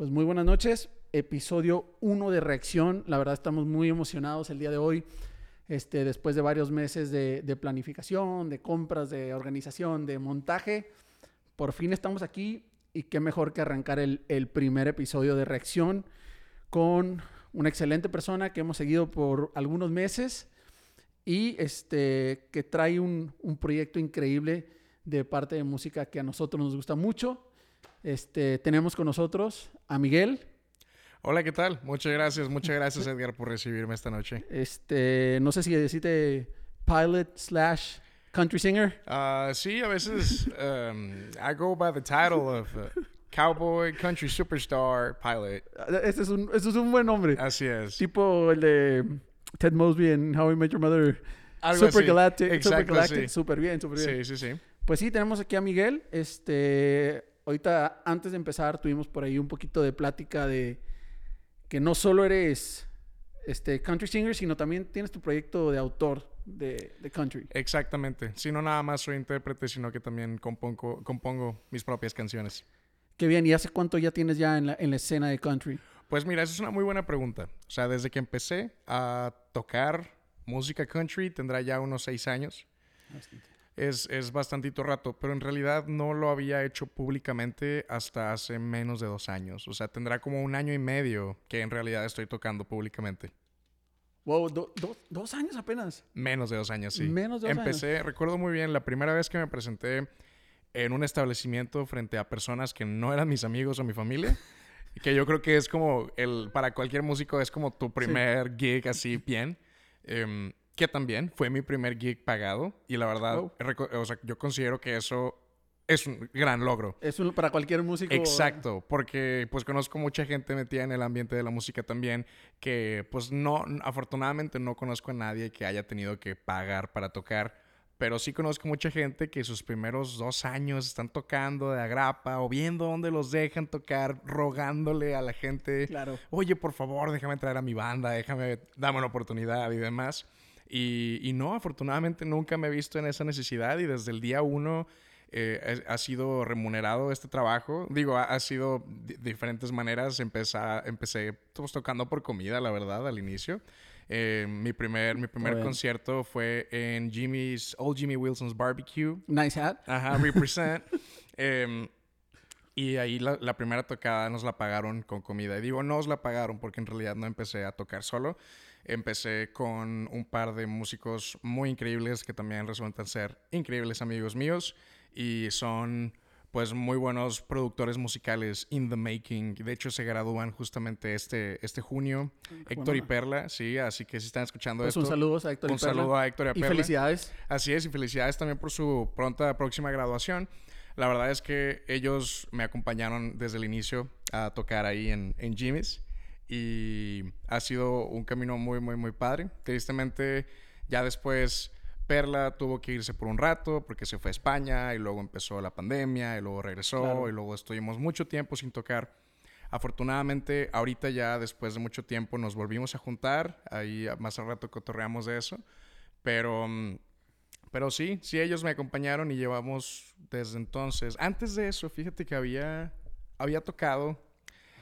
Pues muy buenas noches. Episodio 1 de Reacción. La verdad estamos muy emocionados el día de hoy. Este, después de varios meses de, planificación, de compras, de organización, de montaje, por fin estamos aquí y qué mejor que arrancar el, primer episodio de Reacción con una excelente persona que hemos seguido por algunos meses y este, que trae un proyecto increíble de parte de música que a nosotros nos gusta mucho. Este, tenemos con nosotros a Miguel. Hola, ¿qué tal? Muchas gracias, muchas gracias Edgar por recibirme esta noche. Este, no sé si deciste pilot slash country singer. Uh, sí, a veces um, I go by the title of uh, Cowboy Country Superstar Pilot. Este es un, este es un buen nombre. Así es. Tipo el de Ted Mosby en How I Met Your Mother. Algo Super así. Galactic. Super Galactic. sí. Súper bien, súper bien. Sí, sí, sí. Pues sí, tenemos aquí a Miguel. Este, ahorita, antes de empezar, tuvimos por ahí un poquito de plática de que no solo eres este, country singer, sino también tienes tu proyecto de autor de, de country. Exactamente. Sí, no nada más soy intérprete, sino que también compongo, compongo mis propias canciones. Qué bien. ¿Y hace cuánto ya tienes ya en la, en la escena de country? Pues mira, esa es una muy buena pregunta. O sea, desde que empecé a tocar música country, tendrá ya unos seis años. Es, es bastantito rato, pero en realidad no lo había hecho públicamente hasta hace menos de dos años. O sea, tendrá como un año y medio que en realidad estoy tocando públicamente. Wow, do- do- dos años apenas. Menos de dos años, sí. Menos de dos Empecé, recuerdo muy bien, la primera vez que me presenté en un establecimiento frente a personas que no eran mis amigos o mi familia. que yo creo que es como, el, para cualquier músico es como tu primer gig así bien. Em, que también fue mi primer gig pagado. Y la verdad, o sea, yo considero que eso es un gran logro. Es un- para cualquier músico. Exacto, porque pues conozco mucha gente metida en el ambiente de la música también que pues no, afortunadamente no conozco a nadie que haya tenido que pagar para tocar, pero sí conozco mucha gente que sus primeros dos años están tocando de agrapa o viendo dónde los dejan tocar, rogándole a la gente, Claro. oye, por favor, déjame traer a mi banda, déjame, dame una oportunidad y demás. Y, y no, afortunadamente nunca me he visto en esa necesidad y desde el día uno eh, ha sido remunerado este trabajo. Digo, ha, ha sido de diferentes maneras. Empezar, empecé pues, tocando por comida, la verdad, al inicio. Eh, mi primer, mi primer concierto fue en Jimmy's, Old Jimmy Wilson's Barbecue. Nice hat. Ajá, Represent. Em, y ahí la, la primera tocada nos la pagaron con comida. Y digo, no os la pagaron porque en realidad no empecé a tocar solo. Empecé con un par de músicos muy increíbles que también resultan ser increíbles amigos míos. Y son pues muy buenos productores musicales in the making. De hecho, se gradúan justamente este, este junio. Héctor y. Perla, sí. Así que si están escuchando Pues esto... un saludo a Héctor y Un Perla. saludo a Héctor y a Y Perla. felicidades. Así es, y felicidades también por su pronta próxima graduación. La verdad es que ellos me acompañaron desde el inicio a tocar ahí en, en Jimmy's y ha sido un camino muy, muy, muy padre. Tristemente, ya después Perla tuvo que irse por un rato porque se fue a España y luego empezó la pandemia y luego regresó Claro. y luego estuvimos mucho tiempo sin tocar. Afortunadamente, ahorita ya después de mucho tiempo nos volvimos a juntar. Ahí más al rato cotorreamos de eso. Pero, mm, pero sí, sí, ellos me acompañaron y llevamos desde entonces. Antes de eso, fíjate que había, había tocado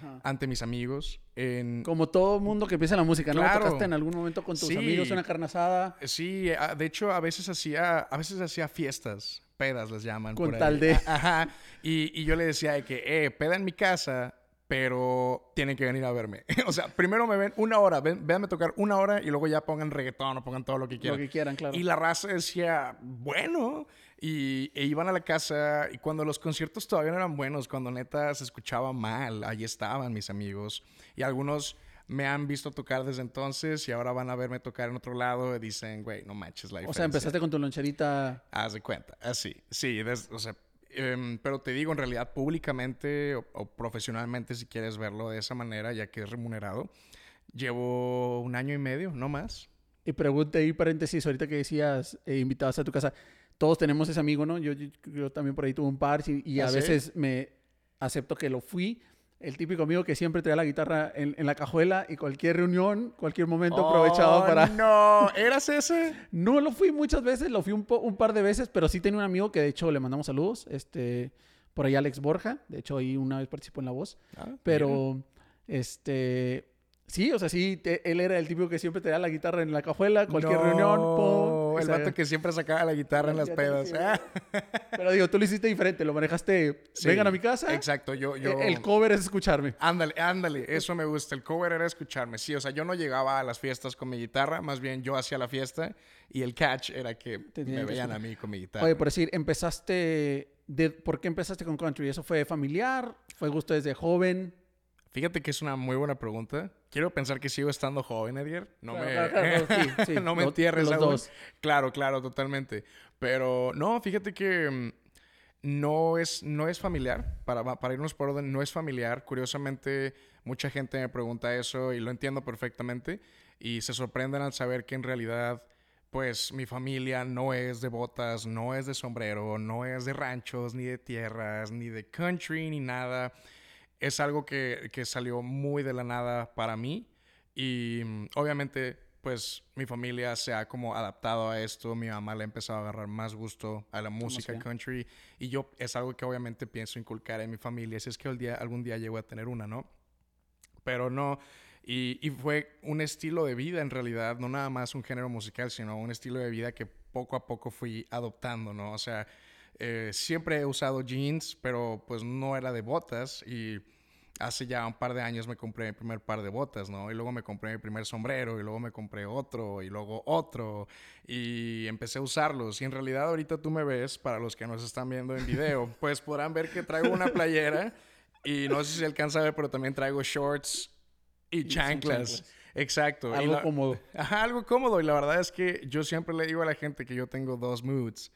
Ajá. ante mis amigos en... Como todo mundo que empieza la música, ¿no? Claro. Tocaste en algún momento con tus Sí. amigos una carne asada. Sí, de hecho a veces hacía, a veces hacía fiestas, pedas les llaman. Con por ahí. tal de- A- Ajá. Y, y yo le decía de que, eh, peda en mi casa, pero tienen que venir a verme. o sea, primero me ven una hora, ven, véanme tocar una hora y luego ya pongan reggaetón o pongan todo lo que Lo quieran. que quieran, claro. Y la raza decía, bueno, y e iban a la casa y cuando los conciertos todavía no eran buenos, cuando neta se escuchaba mal, ahí estaban mis amigos y algunos me han visto tocar desde entonces y ahora van a verme tocar en otro lado y dicen, güey, no manches la o sea, diferencia. empezaste con tu loncherita. Haz de cuenta, así, sí, des- o sea, em, pero te digo, en realidad, públicamente o, o profesionalmente, si quieres verlo de esa manera, ya que es remunerado, llevo un año y medio, no más. Y pregunta ahí, paréntesis, ahorita que decías, eh, invitados a tu casa. Todos tenemos ese amigo, ¿no? Yo, yo, yo también por ahí tuve un par y, y a ¿Ah, sí? veces me acepto que lo fui. El típico amigo que siempre traía la guitarra en, en la cajuela y cualquier reunión, cualquier momento aprovechaba Oh, para... No, ¿eras ese? No lo fui muchas veces, lo fui un, po- un par de veces, pero sí tenía un amigo que de hecho le mandamos saludos. Este, por ahí Alex Borja, de hecho ahí una vez participó en La Voz, Ah, pero este sí, o sea, sí, te- él era el tipo que siempre te da la guitarra en la cajuela, cualquier No, reunión, pum, El sea, vato que siempre sacaba la guitarra en las pedas. Ah, Pero digo, tú lo hiciste diferente, lo manejaste, sí, vengan a mi casa, Exacto, yo... yo... e- el cover es escucharme. Ándale, ándale, eso me gusta. El cover era escucharme. Sí, o sea, yo no llegaba a las fiestas con mi guitarra, más bien yo hacía la fiesta y el catch era que me que veían a mí con mi guitarra. Oye, por decir, empezaste, de, ¿por qué empezaste con country? ¿Eso fue familiar? ¿Fue gusto desde joven? Fíjate que es una muy buena pregunta. Quiero pensar que sigo estando joven, Edgar. No Claro, me, claro, claro, sí, sí, no me entierres los dos. Claro, claro, totalmente. Pero no, fíjate que mm, no es, no es familiar. Para, para irnos por orden, no es familiar. Curiosamente, mucha gente me pregunta eso y lo entiendo perfectamente. Y se sorprenden al saber que en realidad, pues mi familia no es de botas, no es de sombrero, no es de ranchos, ni de tierras, ni de country, ni nada. Es algo que, que salió muy de la nada para mí. Y mm, obviamente, pues mi familia se ha como adaptado a esto. Mi mamá le ha empezado a agarrar más gusto a la música country. Y yo es algo que obviamente pienso inculcar en mi familia. Si es que el día, algún día llego a tener una, ¿no? Pero no. Y, y fue un estilo de vida en realidad, no nada más un género musical, sino un estilo de vida que poco a poco fui adoptando, ¿no? O sea, eh, siempre he usado jeans, pero pues no era de botas y hace ya un par de años me compré mi primer par de botas, ¿no? Y luego me compré mi primer sombrero y luego me compré otro y luego otro y empecé a usarlos. Y en realidad ahorita tú me ves, para los que nos están viendo en video, pues podrán ver que traigo una playera y no sé si alcanza a ver, pero también traigo shorts y chanclas. chanclas. Exacto. Algo la- cómodo. Ajá, algo cómodo. Y la verdad es que yo siempre le digo a la gente que yo tengo dos moods.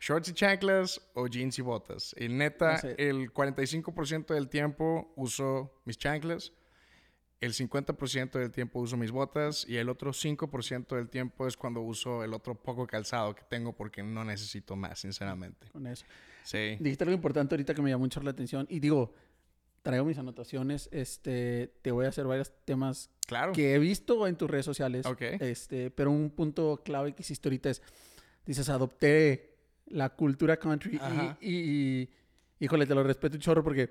Shorts y chanclas o jeans y botas. Y neta, sé. el 45% del tiempo uso mis chanclas. El 50% del tiempo uso mis botas. Y el otro 5% del tiempo es cuando uso el otro poco calzado que tengo porque no necesito más, sinceramente. Con eso. Sí. Dijiste algo importante ahorita que me llamó mucho la atención. Y digo, traigo mis anotaciones. Este, te voy a hacer varios temas Claro. que he visto en tus redes sociales. Ok. Este, pero un punto clave que hiciste ahorita es, dices, adopté la cultura country y, y, y- híjole, te lo respeto un chorro porque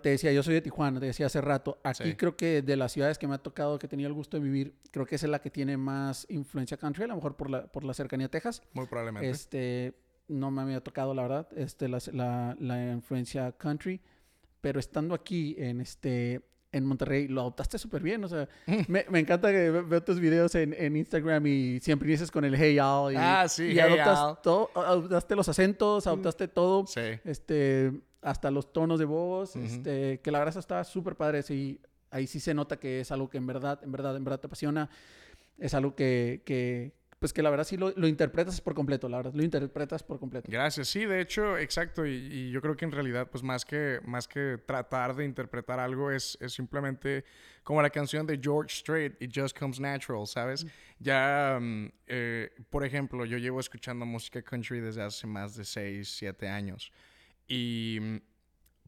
te decía, yo soy de Tijuana, te decía hace rato, aquí Sí. creo que de las ciudades que me ha tocado, que he tenido el gusto de vivir, creo que esa es la que tiene más influencia country, a lo mejor por la, por la cercanía a Texas. Muy probablemente. Este, no me había tocado, la verdad, este, la, la, la influencia country, pero estando aquí en este en Monterrey, lo adoptaste súper bien, o sea, me, me encanta que ve- veo tus videos en, en Instagram y siempre dices con el hey y'all y, Ah, sí, y hey, adoptas todo, adoptaste los acentos, adoptaste todo, Sí. este, hasta los tonos de voz, este, que la eso está súper padre, sí, ahí sí se nota que es algo que en verdad, en verdad, en verdad te apasiona, es algo que, que pues que la verdad sí lo, lo interpretas por completo, la verdad, lo interpretas por completo. Gracias. Sí, de hecho, exacto. Y, y yo creo que en realidad, pues más que, más que tratar de interpretar algo, es, es simplemente como la canción de George Strait, It Just Comes Natural, ¿sabes? Ya, mm, eh, por ejemplo, yo llevo escuchando música country desde hace más de 6, 7 años. Y mm,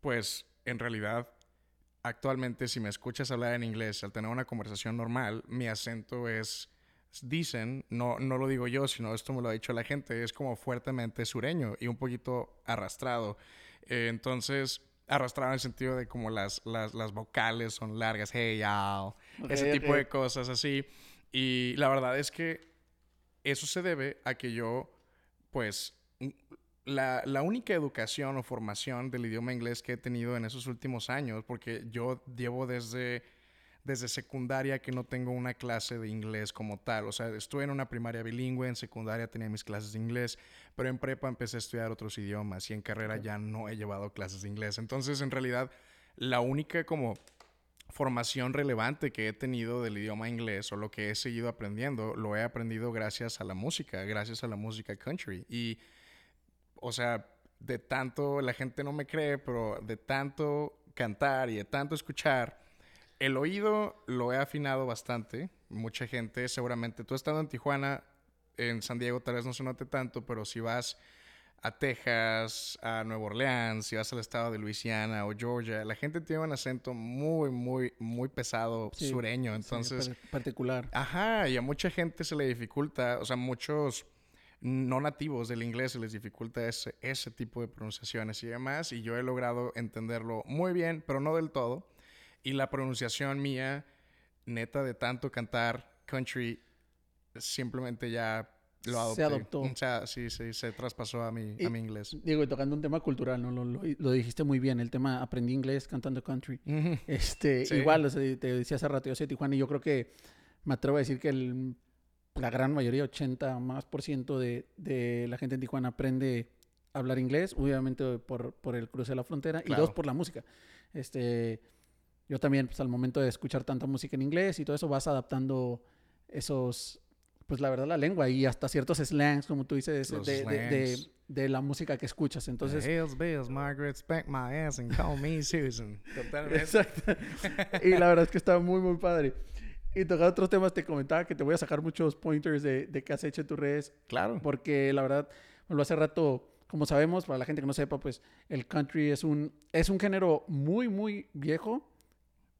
pues en realidad, actualmente si me escuchas hablar en inglés, al tener una conversación normal, mi acento es dicen, no, no lo digo yo, sino esto me lo ha dicho la gente, es como fuertemente sureño y un poquito arrastrado. Eh, entonces, arrastrado en el sentido de como las, las, las vocales son largas, hey, y'all, Ok, ese tipo de cosas así. Y la verdad es que eso se debe a que yo, pues, la, la única educación o formación del idioma inglés que he tenido en esos últimos años, porque yo llevo desde, desde secundaria que no tengo una clase de inglés como tal. O sea, estuve en una primaria bilingüe, en secundaria tenía mis clases de inglés, pero en prepa empecé a estudiar otros idiomas y en carrera ya no he llevado clases de inglés. Entonces, en realidad, la única como formación relevante que he tenido del idioma inglés o lo que he seguido aprendiendo, lo he aprendido gracias a la música, gracias a la música country. Y, o sea, de tanto, la gente no me cree, pero de tanto cantar y de tanto escuchar, el oído lo he afinado bastante. Mucha gente, seguramente, tú estando en Tijuana, en San Diego tal vez no se note tanto, pero si vas a Texas, a Nueva Orleans, si vas al estado de Luisiana o Georgia, la gente tiene un acento muy, muy, muy pesado Sí, sureño. Entonces, par- particular. Ajá, y a mucha gente se le dificulta, o sea, muchos no nativos del inglés se les dificulta ese, ese tipo de pronunciaciones y demás. Y yo he logrado entenderlo muy bien, pero no del todo. Y la pronunciación mía, neta, de tanto cantar country, simplemente ya lo adopté. Se adoptó. O sea, sí, sí, se traspasó a mi, Y- a mi inglés. Digo, y tocando un tema cultural, ¿no? Lo, lo- lo dijiste muy bien, el tema aprendí inglés cantando country. Este, Sí. igual, o sea, te decía hace rato, yo soy de Tijuana y yo creo que me atrevo a decir que el- la gran mayoría, 80 más por ciento de, de la gente en Tijuana aprende a hablar inglés, obviamente por, por el cruce de la frontera, y Claro. dos, por la música. Este, yo también, pues al momento de escuchar tanta música en inglés y todo eso, vas adaptando esos, pues la verdad, la lengua y hasta ciertos slangs, como tú dices, de, de- de- de la música que escuchas. Entonces, Hells bells, Margaret, spank my ass and call me Susan. Totalmente. Exacto. Y la verdad es que está muy, muy padre. Y tocando otros temas, te comentaba que te voy a sacar muchos pointers de, de qué has hecho en tus redes, Claro. porque la verdad, lo hace rato, como sabemos, para la gente que no sepa, pues el country es un, es un género muy, muy viejo,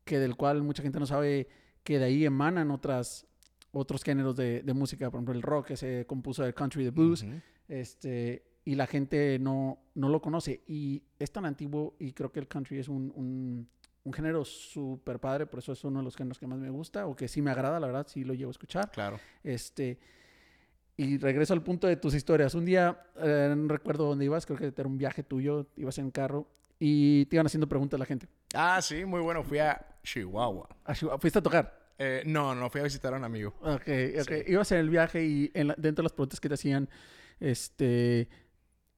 que del cual mucha gente no sabe que de ahí emanan otras, otros géneros de, de música, por ejemplo, el rock que se compuso del country, de blues, este, y la gente no, no lo conoce. Y es tan antiguo y creo que el country es un, un, un género súper padre, por eso es uno de los géneros que más me gusta o que sí me agrada, la verdad, sí lo llevo a escuchar. Claro. Este, y regreso al punto de tus historias. Un día, eh, no recuerdo dónde ibas, creo que era un viaje tuyo, ibas en carro y te iban haciendo preguntas la gente. Ah, sí, muy bueno. Fui a Chihuahua. Ah, Chihuahua, ¿Fuiste a tocar? Eh, no, no, fui a visitar a un amigo. Ok, ok. Sí. Ibas en el viaje y en la- dentro de las preguntas que te hacían, este,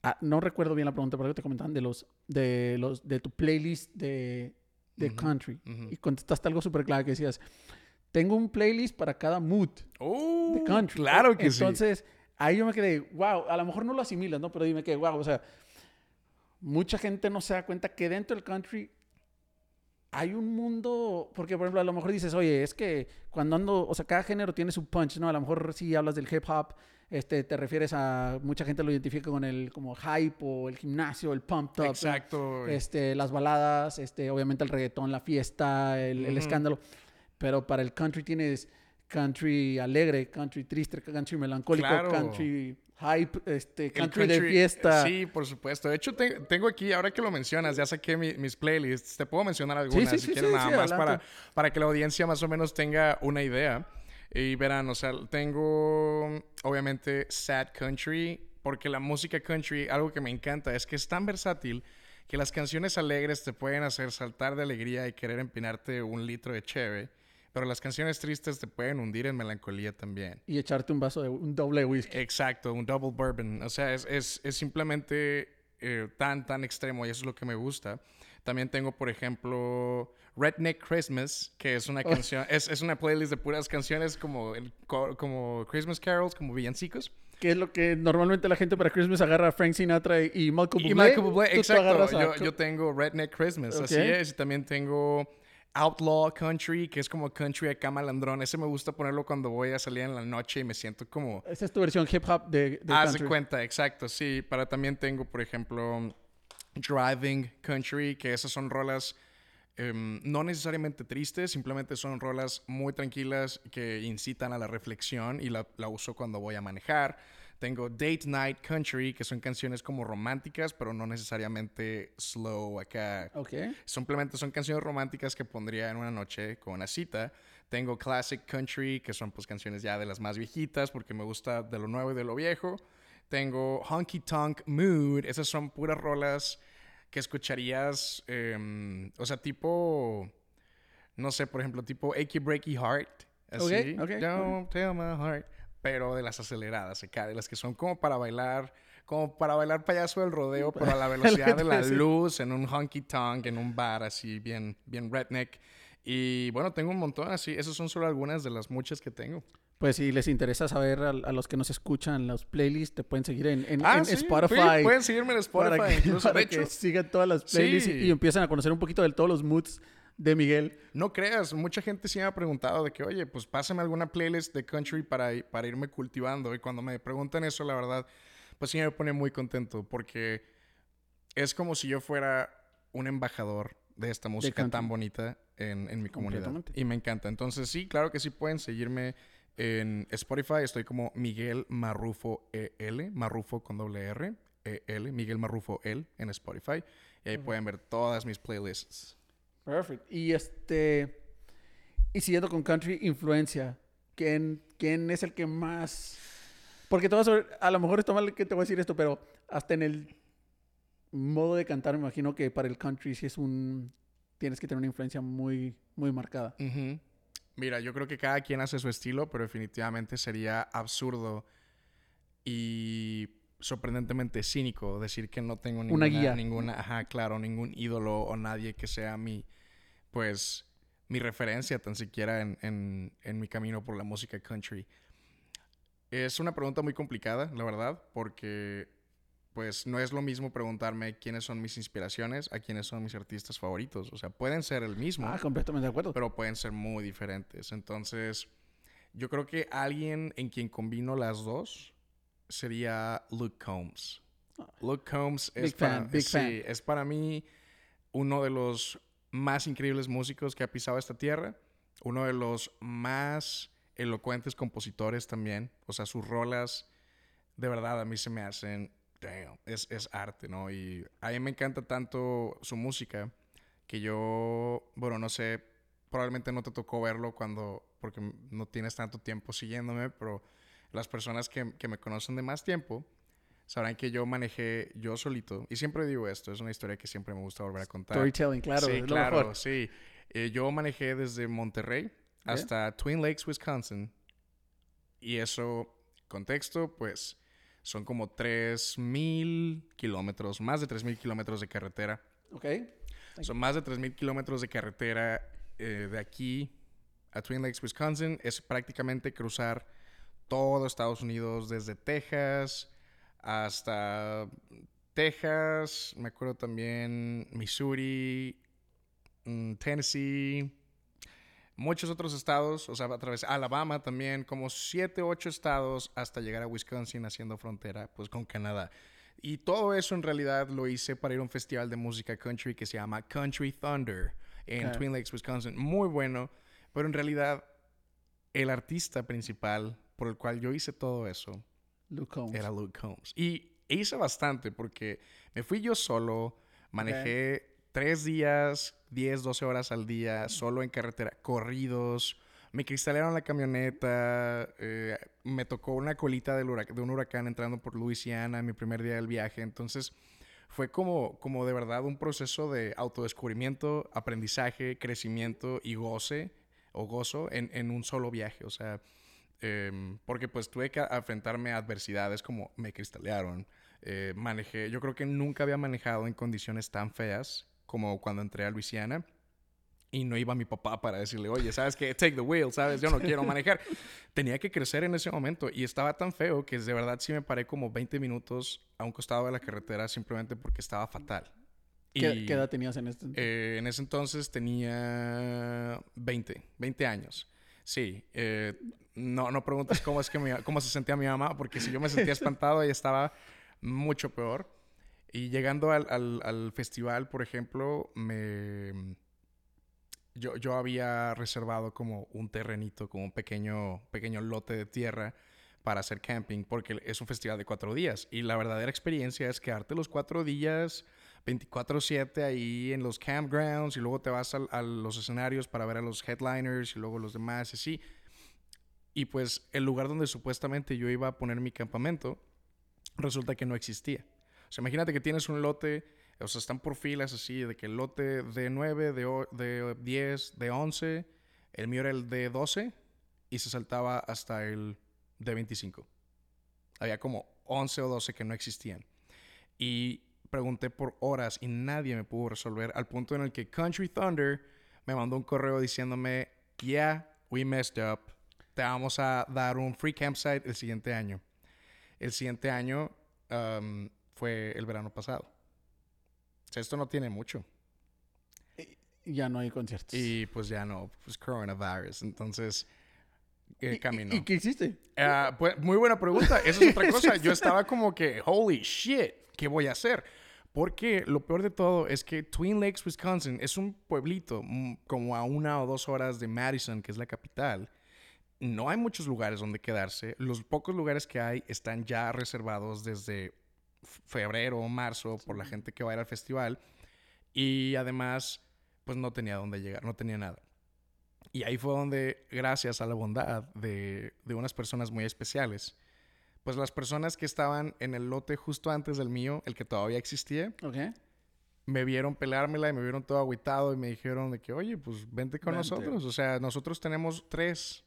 ah, no recuerdo bien la pregunta, pero te comentaban de los, de los, de tu playlist de, de Ujú, country ujú. y contestaste algo súper claro que decías, tengo un playlist para cada mood Uh, de country. Claro que sí. Entonces, ahí yo me quedé, wow, a lo mejor no lo asimilas, ¿no? Pero dime que, wow, o sea, mucha gente no se da cuenta que dentro del country hay un mundo, porque por ejemplo, a lo mejor dices, oye, es que cuando ando, o sea, cada género tiene su punch, ¿no? A lo mejor si hablas del hip hop, este, te refieres a, mucha gente lo identifica con el como hype o el gimnasio, el pump up. Exacto. este, las baladas, este, obviamente el reggaetón, la fiesta, el, escándalo. Pero para el country tienes country alegre, country triste, country melancólico, Claro. country hype, este, El country, de fiesta. Sí, por supuesto. De hecho, te- tengo aquí, ahora que lo mencionas, ya saqué mi- mis playlists. Te puedo mencionar algunas sí, si sí, quieres sí, nada más para, para que la audiencia más o menos tenga una idea. Y verán, o sea, tengo obviamente sad country, porque la música country, algo que me encanta es que es tan versátil que las canciones alegres te pueden hacer saltar de alegría y querer empinarte un litro de cheve, pero las canciones tristes te pueden hundir en melancolía también. Y echarte un vaso de un doble whisky. Exacto, un double bourbon. O sea, es, es, es simplemente eh, tan, tan extremo y eso es lo que me gusta. También tengo, por ejemplo, Redneck Christmas, que es una canción, es, es una playlist de puras canciones como, el- co- como Christmas carols, como villancicos. Que es lo que normalmente la gente para Christmas agarra a Frank Sinatra y y Michael Y Bublé. Michael Bublé, exacto. Yo, yo tengo Redneck Christmas, así Ok. es. Y también tengo Outlaw Country, que es como country acá malandrón. Ese me gusta ponerlo cuando voy a salir en la noche y me siento como... Esa es tu versión hip hop de, de Haz de cuenta, exacto, sí. Para también tengo, por ejemplo, Driving Country, que esas son rolas em, no necesariamente tristes, simplemente son rolas muy tranquilas que incitan a la reflexión y la, la uso cuando voy a manejar. Tengo Date Night Country, que son canciones como románticas, pero no necesariamente slow acá. Ok. Simplemente son canciones románticas que pondría en una noche con una cita. Tengo Classic Country, que son pues canciones ya de las más viejitas, porque me gusta de lo nuevo y de lo viejo. Tengo Honky Tonk Mood, esas son puras rolas que escucharías, em, o sea, tipo, no sé, por ejemplo, tipo Achy Breaky Heart. Así, Ok, ok, Don't tell my heart. Pero de las aceleradas acá, de las que son como para bailar, como para bailar payaso del rodeo, pero a la velocidad de la luz, en un honky tonk, en un bar así, bien, bien redneck. Y bueno, tengo un montón así. Esas son solo algunas de las muchas que tengo. Pues si les interesa saber a, a los que nos escuchan los playlists, te pueden seguir en, en- Ah, en sí, Spotify. sí, pueden seguirme en Spotify. para que, incluso. para de que hecho, sigan todas las playlists y- Sí. y, empiezan a conocer un poquito de todos los moods de Miguel. no creas, mucha gente sí me ha preguntado de que, oye, pues pásame alguna playlist de country para, para irme cultivando. Y cuando me preguntan eso, la verdad, pues sí me pone muy contento porque es como si yo fuera un embajador de esta música tan bonita en, en mi comunidad. Y me encanta. Entonces, sí, claro que sí pueden seguirme En Spotify estoy como Miguel Marrufo EL, Marrufo con doble R, EL, Miguel Marrufo EL en Spotify. Y ahí pueden ver todas mis playlists. Perfect. Y este. Y siguiendo con country influencia, ¿quién, quién es el que más. Porque te vas a, ver- a lo mejor está mal que te voy a decir esto, pero hasta en el modo de cantar, me imagino que para el country sí es un. Tienes que tener una influencia muy, muy marcada. Mira, yo creo que cada quien hace su estilo, pero definitivamente sería absurdo y sorprendentemente cínico decir que no tengo ninguna, guía. ninguna, ajá, claro, ningún ídolo o nadie que sea mi, pues, mi referencia tan siquiera en, en, en mi camino por la música country. Es una pregunta muy complicada, la verdad, porque pues no es lo mismo preguntarme quiénes son mis inspiraciones a quiénes son mis artistas favoritos. O sea, pueden ser el mismo Ah, completamente de acuerdo. pero pueden ser muy diferentes. Entonces, yo creo que alguien en quien combino las dos sería Luke Combs. Luke Combs es, Big para, fan, big sí, fan. es para mí uno de los más increíbles músicos que ha pisado esta tierra, uno de los más elocuentes compositores también. O sea, sus rolas de verdad a mí se me hacen, damn, es, es arte, ¿no? Y a mí me encanta tanto su música que yo, bueno, no sé, probablemente no te tocó verlo cuando, porque no tienes tanto tiempo siguiéndome, pero las personas que, que me conocen de más tiempo sabrán que yo manejé yo solito. Y siempre digo esto, es una historia que siempre me gusta volver a contar. Storytelling, claro. Sí, claro, mejor. sí. Eh, yo manejé desde Monterrey hasta Twin Lakes, Wisconsin. Y eso, contexto, pues son como 3.000 kilómetros, más de 3.000 kilómetros de carretera. Ok. Son más de 3.000 kilómetros de carretera eh, de aquí a Twin Lakes, Wisconsin. Es prácticamente cruzar todo Estados Unidos, desde Texas hasta Texas, me acuerdo también Missouri, mm, Tennessee, muchos otros estados, o sea, a través Alabama también, como siete, ocho estados hasta llegar a Wisconsin haciendo frontera pues con Canadá. Y todo eso en realidad lo hice para ir a un festival de música country que se llama Country Thunder en. Twin Lakes, Wisconsin. Muy bueno, pero en realidad el artista principal por el cual yo hice todo eso Luke Combs. era Luke Combs. Y hice bastante porque me fui yo solo, manejé tres días, 10, 12 horas al día, solo en carretera, corridos. Me cristalearon la camioneta, eh, me tocó una colita del de un huracán entrando por Luisiana mi primer día del viaje. Entonces fue como, como de verdad un proceso de autodescubrimiento, aprendizaje, crecimiento y goce o gozo en, en un solo viaje. O sea, Em, porque pues tuve que enfrentarme a adversidades como me cristalearon, eh, manejé, yo creo que nunca había manejado en condiciones tan feas como cuando entré a Luisiana y no iba mi papá para decirle, oye, ¿sabes qué? Take the wheel, ¿sabes? Yo no quiero manejar. Tenía que crecer en ese momento y estaba tan feo que de verdad sí me paré como 20 minutos a un costado de la carretera simplemente porque estaba fatal. ¿Qué, Y- qué edad tenías en este? eh, en ese entonces tenía 20, 20 años. Sí, eh, no, no preguntes cómo, es que cómo se sentía mi mamá, porque si yo me sentía espantado, ella estaba mucho peor. Y llegando al, al- al festival, por ejemplo, me... Yo, yo había reservado como un terrenito, como un pequeño, pequeño lote de tierra para hacer camping, porque es un festival de cuatro días. Y la verdadera experiencia es quedarte los cuatro días 24/7 ahí en los campgrounds y luego te vas al- a, los escenarios para ver a los headliners y luego los demás y así. Y pues el lugar donde supuestamente yo iba a poner mi campamento resulta que no existía. O sea, imagínate que tienes un lote, o sea, están por filas así, de que el lote de 9, de, de 10, de 11, el mío era el de 12 y se saltaba hasta el de 25. Había como 11 o 12 que no existían. Y pregunté por horas y nadie me pudo resolver al punto en el que Country Thunder me mandó un correo diciéndome, yeah, we messed up. Te vamos a dar un free campsite el siguiente año. El siguiente año um, fue el verano pasado. O sea, esto no tiene mucho. Ya no hay conciertos. Y pues ya no, pues coronavirus. Entonces, eh, ¿Y- caminó. ¿Y, qué hiciste? Ah, pues, muy buena pregunta. Esa es otra cosa. Yo estaba como que, holy shit, ¿qué voy a hacer? Porque lo peor de todo es que Twin Lakes, Wisconsin, es un pueblito mm, como a una o dos horas de Madison, que es la capital. no hay muchos lugares donde quedarse. Los pocos lugares que hay están ya reservados desde febrero o marzo por la gente que va a ir al festival. Y además, pues no tenía dónde llegar, no tenía nada. Y ahí fue donde, gracias a la bondad de, de unas personas muy especiales, pues las personas que estaban en el lote justo antes del mío, el que todavía existía, me vieron pelármela y me vieron todo agüitado y me dijeron de que, oye, pues vente con Vente. nosotros. O sea, nosotros tenemos tres.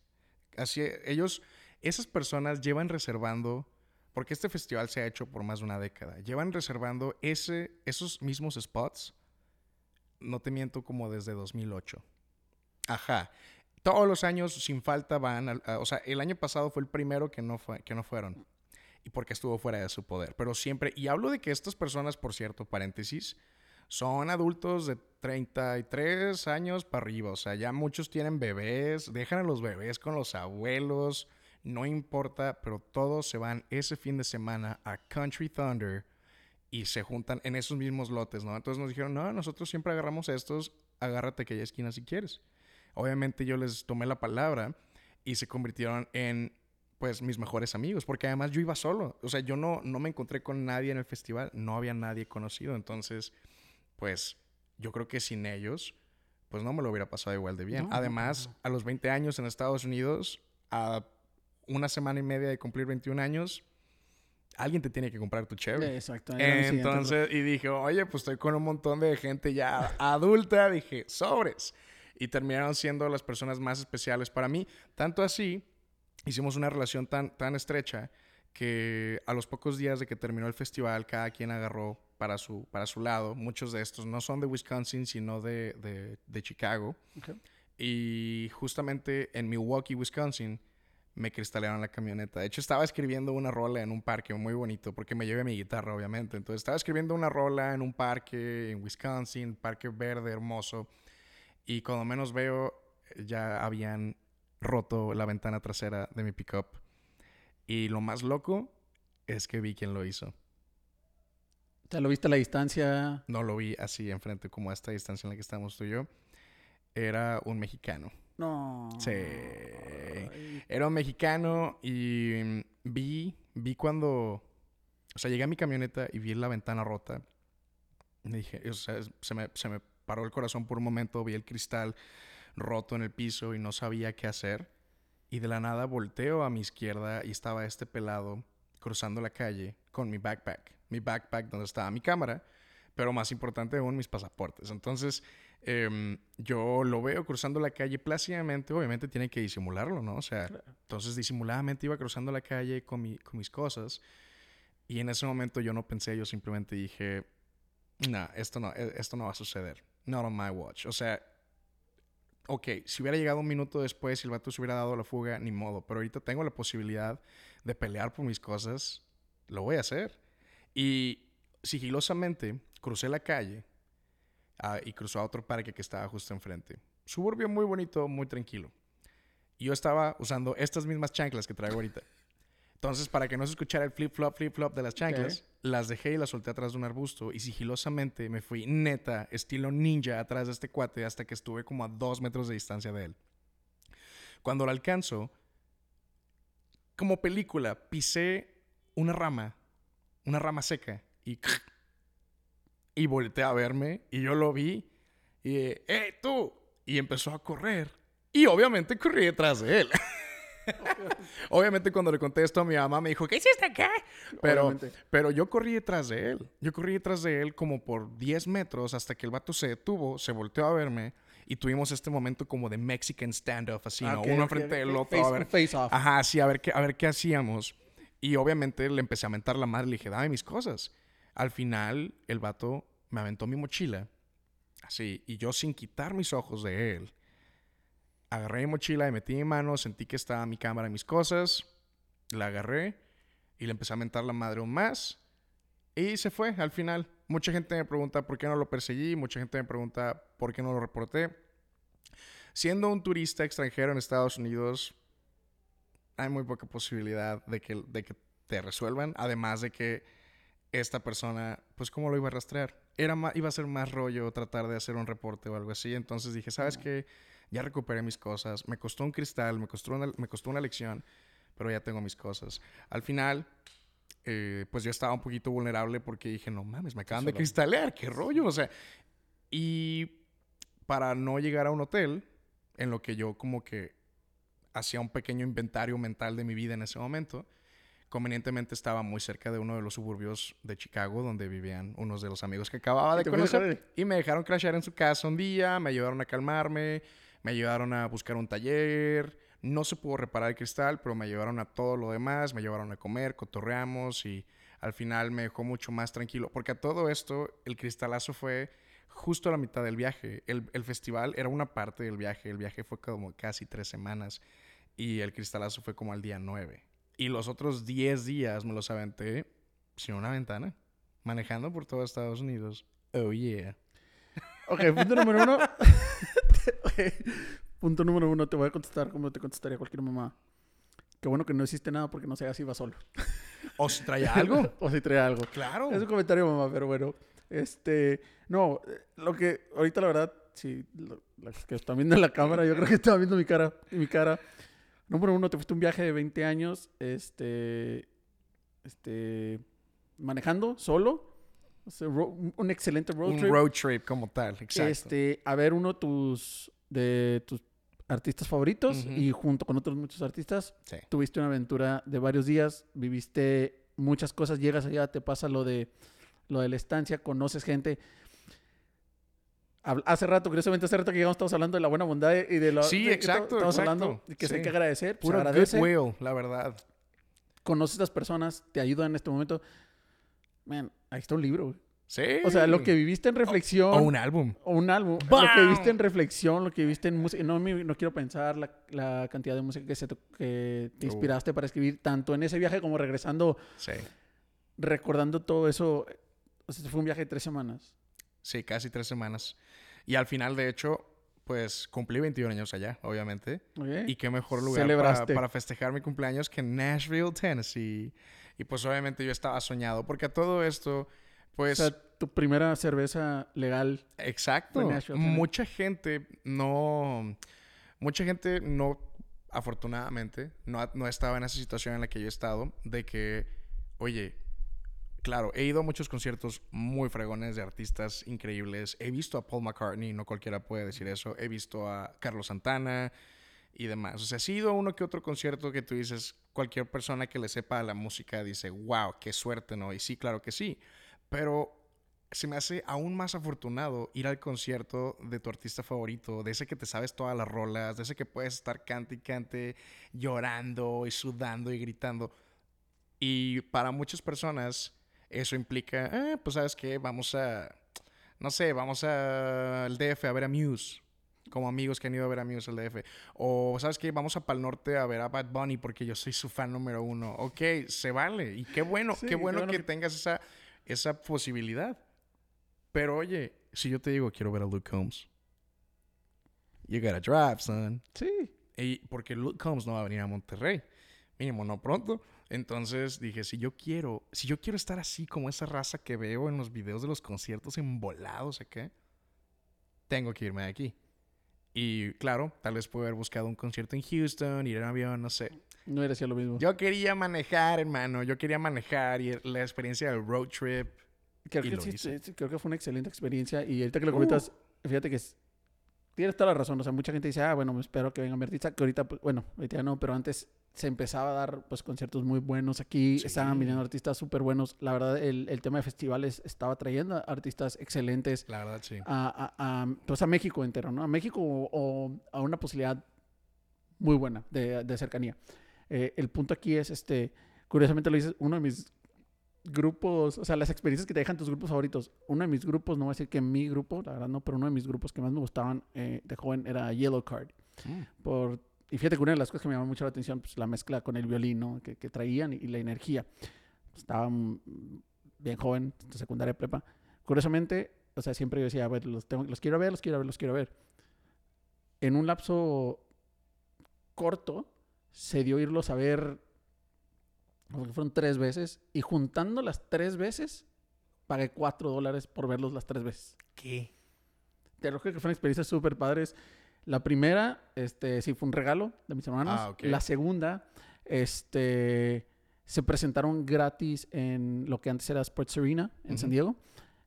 Así, ellos, esas personas llevan reservando, porque este festival se ha hecho por más de una década, llevan reservando ese, esos mismos spots, no te miento, como desde 2008. Ajá. Todos los años, sin falta, van. al- a- o sea, el año pasado fue el primero que no, fue, que no fueron. Y porque estuvo fuera de su poder. Pero siempre. Y hablo de que estas personas, por cierto, paréntesis, son adultos de 33 años para arriba. O sea, ya muchos tienen bebés. Dejan a los bebés con los abuelos. No importa, pero todos se van ese fin de semana a Country Thunder y se juntan en esos mismos lotes, ¿no? Entonces nos dijeron, no, nosotros siempre agarramos estos, agárrate aquella esquina si quieres. Obviamente yo les tomé la palabra y se convirtieron en, pues, mis mejores amigos, porque además yo iba solo. O sea, yo no, no me encontré con nadie en el festival, no había nadie conocido. Entonces, pues, yo creo que sin ellos, pues no me lo hubiera pasado igual de bien. No, además, no. a los 20 años en Estados Unidos, a una semana y media de cumplir 21 años, alguien te tiene que comprar tu chévere. Exacto. Entonces, y dije, oye, pues estoy con un montón de gente ya adulta. Dije, sobres. Y terminaron siendo las personas más especiales para mí. Tanto así, hicimos una relación tan, tan estrecha que a los pocos días de que terminó el festival, cada quien agarró para su, para su lado. Muchos de estos no son de Wisconsin, sino de, de, de Chicago. Y justamente en Milwaukee, Wisconsin, me cristalearon la camioneta. De hecho, estaba escribiendo una rola en un parque muy bonito, porque me llevé mi guitarra, obviamente. Entonces, estaba escribiendo una rola en un parque en Wisconsin, parque verde, hermoso. Y cuando menos veo, ya habían roto la ventana trasera de mi pickup. Y lo más loco es que vi quién lo hizo. O sea, lo viste a la distancia. No lo vi así enfrente, como a esta distancia en la que estamos tú y yo. Era un mexicano. No. Sí. Ay, Era un mexicano y mm, vi, vi cuando, o sea, llegué a mi camioneta y vi la ventana rota. Me dije, o sea, se me, se me paró el corazón por un momento, vi el cristal roto en el piso y no sabía qué hacer. Y de la nada volteo a mi izquierda y estaba este pelado cruzando la calle con mi backpack. Mi backpack donde estaba mi cámara, pero más importante aún mis pasaportes. Entonces, em, yo lo veo cruzando la calle plácidamente, obviamente tiene que disimularlo, ¿no? O sea, entonces disimuladamente iba cruzando la calle con, mi- con mis cosas y en ese momento yo no pensé, yo simplemente dije, no, esto no, e- esto no va a suceder. Not on my watch. O sea, ok, si hubiera llegado un minuto después y el vato se hubiera dado la fuga, ni modo. Pero ahorita tengo la posibilidad de pelear por mis cosas, lo voy a hacer. Y sigilosamente crucé la calle ah, y cruzó a otro parque que estaba justo enfrente. Suburbio muy bonito, muy tranquilo. Y yo estaba usando estas mismas chanclas que traigo ahorita. Entonces, para que no se escuchara el flip-flop, flip-flop de las chanclas, las dejé y las solté atrás de un arbusto y sigilosamente me fui neta, estilo ninja, atrás de este cuate hasta que estuve como a dos metros de distancia de él. Cuando lo alcanzo, como película, pisé una rama, una rama seca y, y volteé a verme y yo lo vi y, ¡eh, tú! Y empezó a correr. Y obviamente corrí detrás de él. Obviamente cuando le conté esto a mi mamá me dijo, ¿qué hiciste acá? Pero, Obviamente. pero yo corrí detrás de él. Yo corrí detrás de él como por 10 metros hasta que el vato se detuvo, se volteó a verme y tuvimos este momento como de Mexican standoff, así, Ah, ¿no? Uno ok, enfrente del ok. otro. Face- a ver. face off. Ajá, sí, a ver, qué, a ver qué hacíamos. Y obviamente le empecé a mentar la madre. Le dije, dame mis cosas. Al final, el vato me aventó mi mochila. Así. Y yo sin quitar mis ojos de él, agarré mi mochila y metí mi mano. Sentí que estaba mi cámara y mis cosas. La agarré y le empecé a mentar la madre aún más. Y se fue al final. Mucha gente me pregunta por qué no lo perseguí. Mucha gente me pregunta por qué no lo reporté. Siendo un turista extranjero en Estados Unidos, hay muy poca posibilidad de que, de que te resuelvan. Además de que esta persona, pues, ¿cómo lo iba a rastrear? era ma- iba a ser más rollo tratar de hacer un reporte o algo así. Entonces dije, ¿sabes qué? Ya recuperé mis cosas. Me costó un cristal, me costó una, me costó una lección, pero ya tengo mis cosas. Al final, eh, pues yo estaba un poquito vulnerable porque dije, no mames, me acaban de cristalear, qué rollo. O sea, y para no llegar a un hotel, en lo que yo como que hacía un pequeño inventario mental de mi vida en ese momento, convenientemente estaba muy cerca de uno de los suburbios de Chicago donde vivían unos de los amigos que acababa de ¿Te fuiste conocer. con Y me dejaron crashear en su casa un día, me ayudaron a calmarme, me ayudaron a buscar un taller. No se pudo reparar el cristal, pero me ayudaron a todo lo demás, me llevaron a comer, cotorreamos y al final me dejó mucho más tranquilo. Porque a todo esto, el cristalazo fue justo a la mitad del viaje. El, el festival era una parte del viaje. El viaje fue como casi tres semanas y el cristalazo fue como al día nueve. Y los otros diez días me los aventé sin una ventana, manejando por todo Estados Unidos. Oh, yeah. Ok, punto número uno. Punto número uno, te voy a contestar como te contestaría cualquier mamá. Qué bueno que no hiciste nada porque no sé si iba solo. ¿O si traía algo? o si trae algo. claro. Es un comentario, mamá, pero bueno. Este, no, lo que ahorita la verdad, si lo- que están viendo en la cámara, yo creo que están viendo mi cara, mi cara. Número uno, te fuiste un viaje de 20 años, este, este, manejando solo, o sea, ro- un- un excelente road un trip. road trip como tal, exacto. Este, a ver uno de tus, de tus artistas favoritos y junto con otros muchos artistas Sí. tuviste una aventura de varios días, viviste muchas cosas, llegas allá, te pasa lo de lo de la estancia, conoces gente. Hace rato, curiosamente, hace rato que llegamos, estamos hablando de la buena bondad y de lo Sí, de que exacto, Estamos exacto, hablando de que se hay sí. que agradecer, pues Puro agradece, goodwill, la verdad. conoces a las personas, te ayudan en este momento. Man, ahí está un libro. güey. Sí. O sea, lo que viviste en reflexión. O un álbum. O un álbum. Lo ¡Bam! que viste en reflexión, lo que viste en música. No, no quiero pensar la, la cantidad de música que, se te, que te Uh. inspiraste para escribir, tanto en ese viaje como regresando, Sí. recordando todo eso. O sea, fue un viaje de tres semanas. Sí, casi tres semanas. Y al final, de hecho, pues cumplí 21 años allá, obviamente. Y qué mejor lugar para, festejar mi cumpleaños que Nashville, Tennessee. Y pues obviamente yo estaba soñado, porque a todo esto, pues... o sea, tu primera cerveza legal. Exacto. Fue Nashville. Mucha gente no. Mucha gente no. Afortunadamente, no, no estaba en esa situación en la que yo he estado. De que, oye, claro, he ido a muchos conciertos muy fregones de artistas increíbles. He visto a Paul McCartney, no cualquiera puede decir eso. He visto a Carlos Santana y demás. O sea, sí he ido uno que otro concierto que tú dices, cualquier persona que le sepa la música dice, wow, qué suerte, ¿no? Y sí, claro que sí. Pero se me hace aún más afortunado ir al concierto de tu artista favorito, de ese que te sabes todas las rolas, de ese que puedes estar cante y cante, llorando y sudando y gritando. Y para muchas personas eso implica, "Ah, pues sabes qué, vamos a, no sé, vamos a- al DF a ver a Muse. Como amigos que han ido a ver a Muse al DF. O, ¿sabes qué? Vamos a Pal Norte a ver a Bad Bunny porque yo soy su fan número uno. Ok, se vale. Y qué bueno, Sí, qué bueno, qué bueno que, que- tengas esa, esa posibilidad. Pero oye, si yo te digo quiero ver a Luke Combs, you gotta drive, son. Sí. Y porque Luke Combs no va a venir a Monterrey, mínimo no pronto. Entonces dije, si yo quiero, si yo quiero estar así como esa raza que veo en los videos de los conciertos embolados acá, tengo que irme de aquí. Y claro, tal vez puedo haber buscado un concierto en Houston, ir en avión, no sé. No era así lo mismo. Yo quería manejar, hermano, yo quería manejar y la experiencia del road trip. creo, y que sí, creo que fue una excelente experiencia. Y ahorita que lo Uh. comentas, fíjate que tienes toda la razón. O sea, mucha gente dice, ah, bueno, me espero que venga mi artista. Que ahorita, pues, bueno, ahorita ya no, pero antes se empezaba a dar pues conciertos muy buenos aquí. Sí. Estaban viniendo artistas súper buenos. La verdad, el, el tema de festivales estaba trayendo artistas excelentes La verdad, sí. a, a- a, pues a México entero, ¿no? A México o, o a una posibilidad muy buena de, de cercanía. Eh, el punto aquí es, este, curiosamente lo dices, uno de mis grupos, o sea, las experiencias que te dejan tus grupos favoritos. Uno de mis grupos, no voy a decir que mi grupo, la verdad no, pero uno de mis grupos que más me gustaban eh, de joven era Yellow Card. Mm. Por, y fíjate que una de las cosas que me llamó mucho la atención, pues la mezcla con el violín, ¿no? que, que traían y, y la energía. Estaba bien joven, secundaria prepa. Curiosamente, o sea, siempre yo decía, a ver, los, tengo- los quiero ver, los quiero ver, los quiero ver. En un lapso corto, se dio irlos a ver, como que fueron tres veces, y juntando las tres veces, pagué 4 dólares por verlos las tres veces. ¿Qué? Te lo creo que fue una experiencia súper padres. La primera, este, sí, fue un regalo de mis hermanos. Ah. La segunda, este, se presentaron gratis en lo que antes era Sports Arena en San. Diego.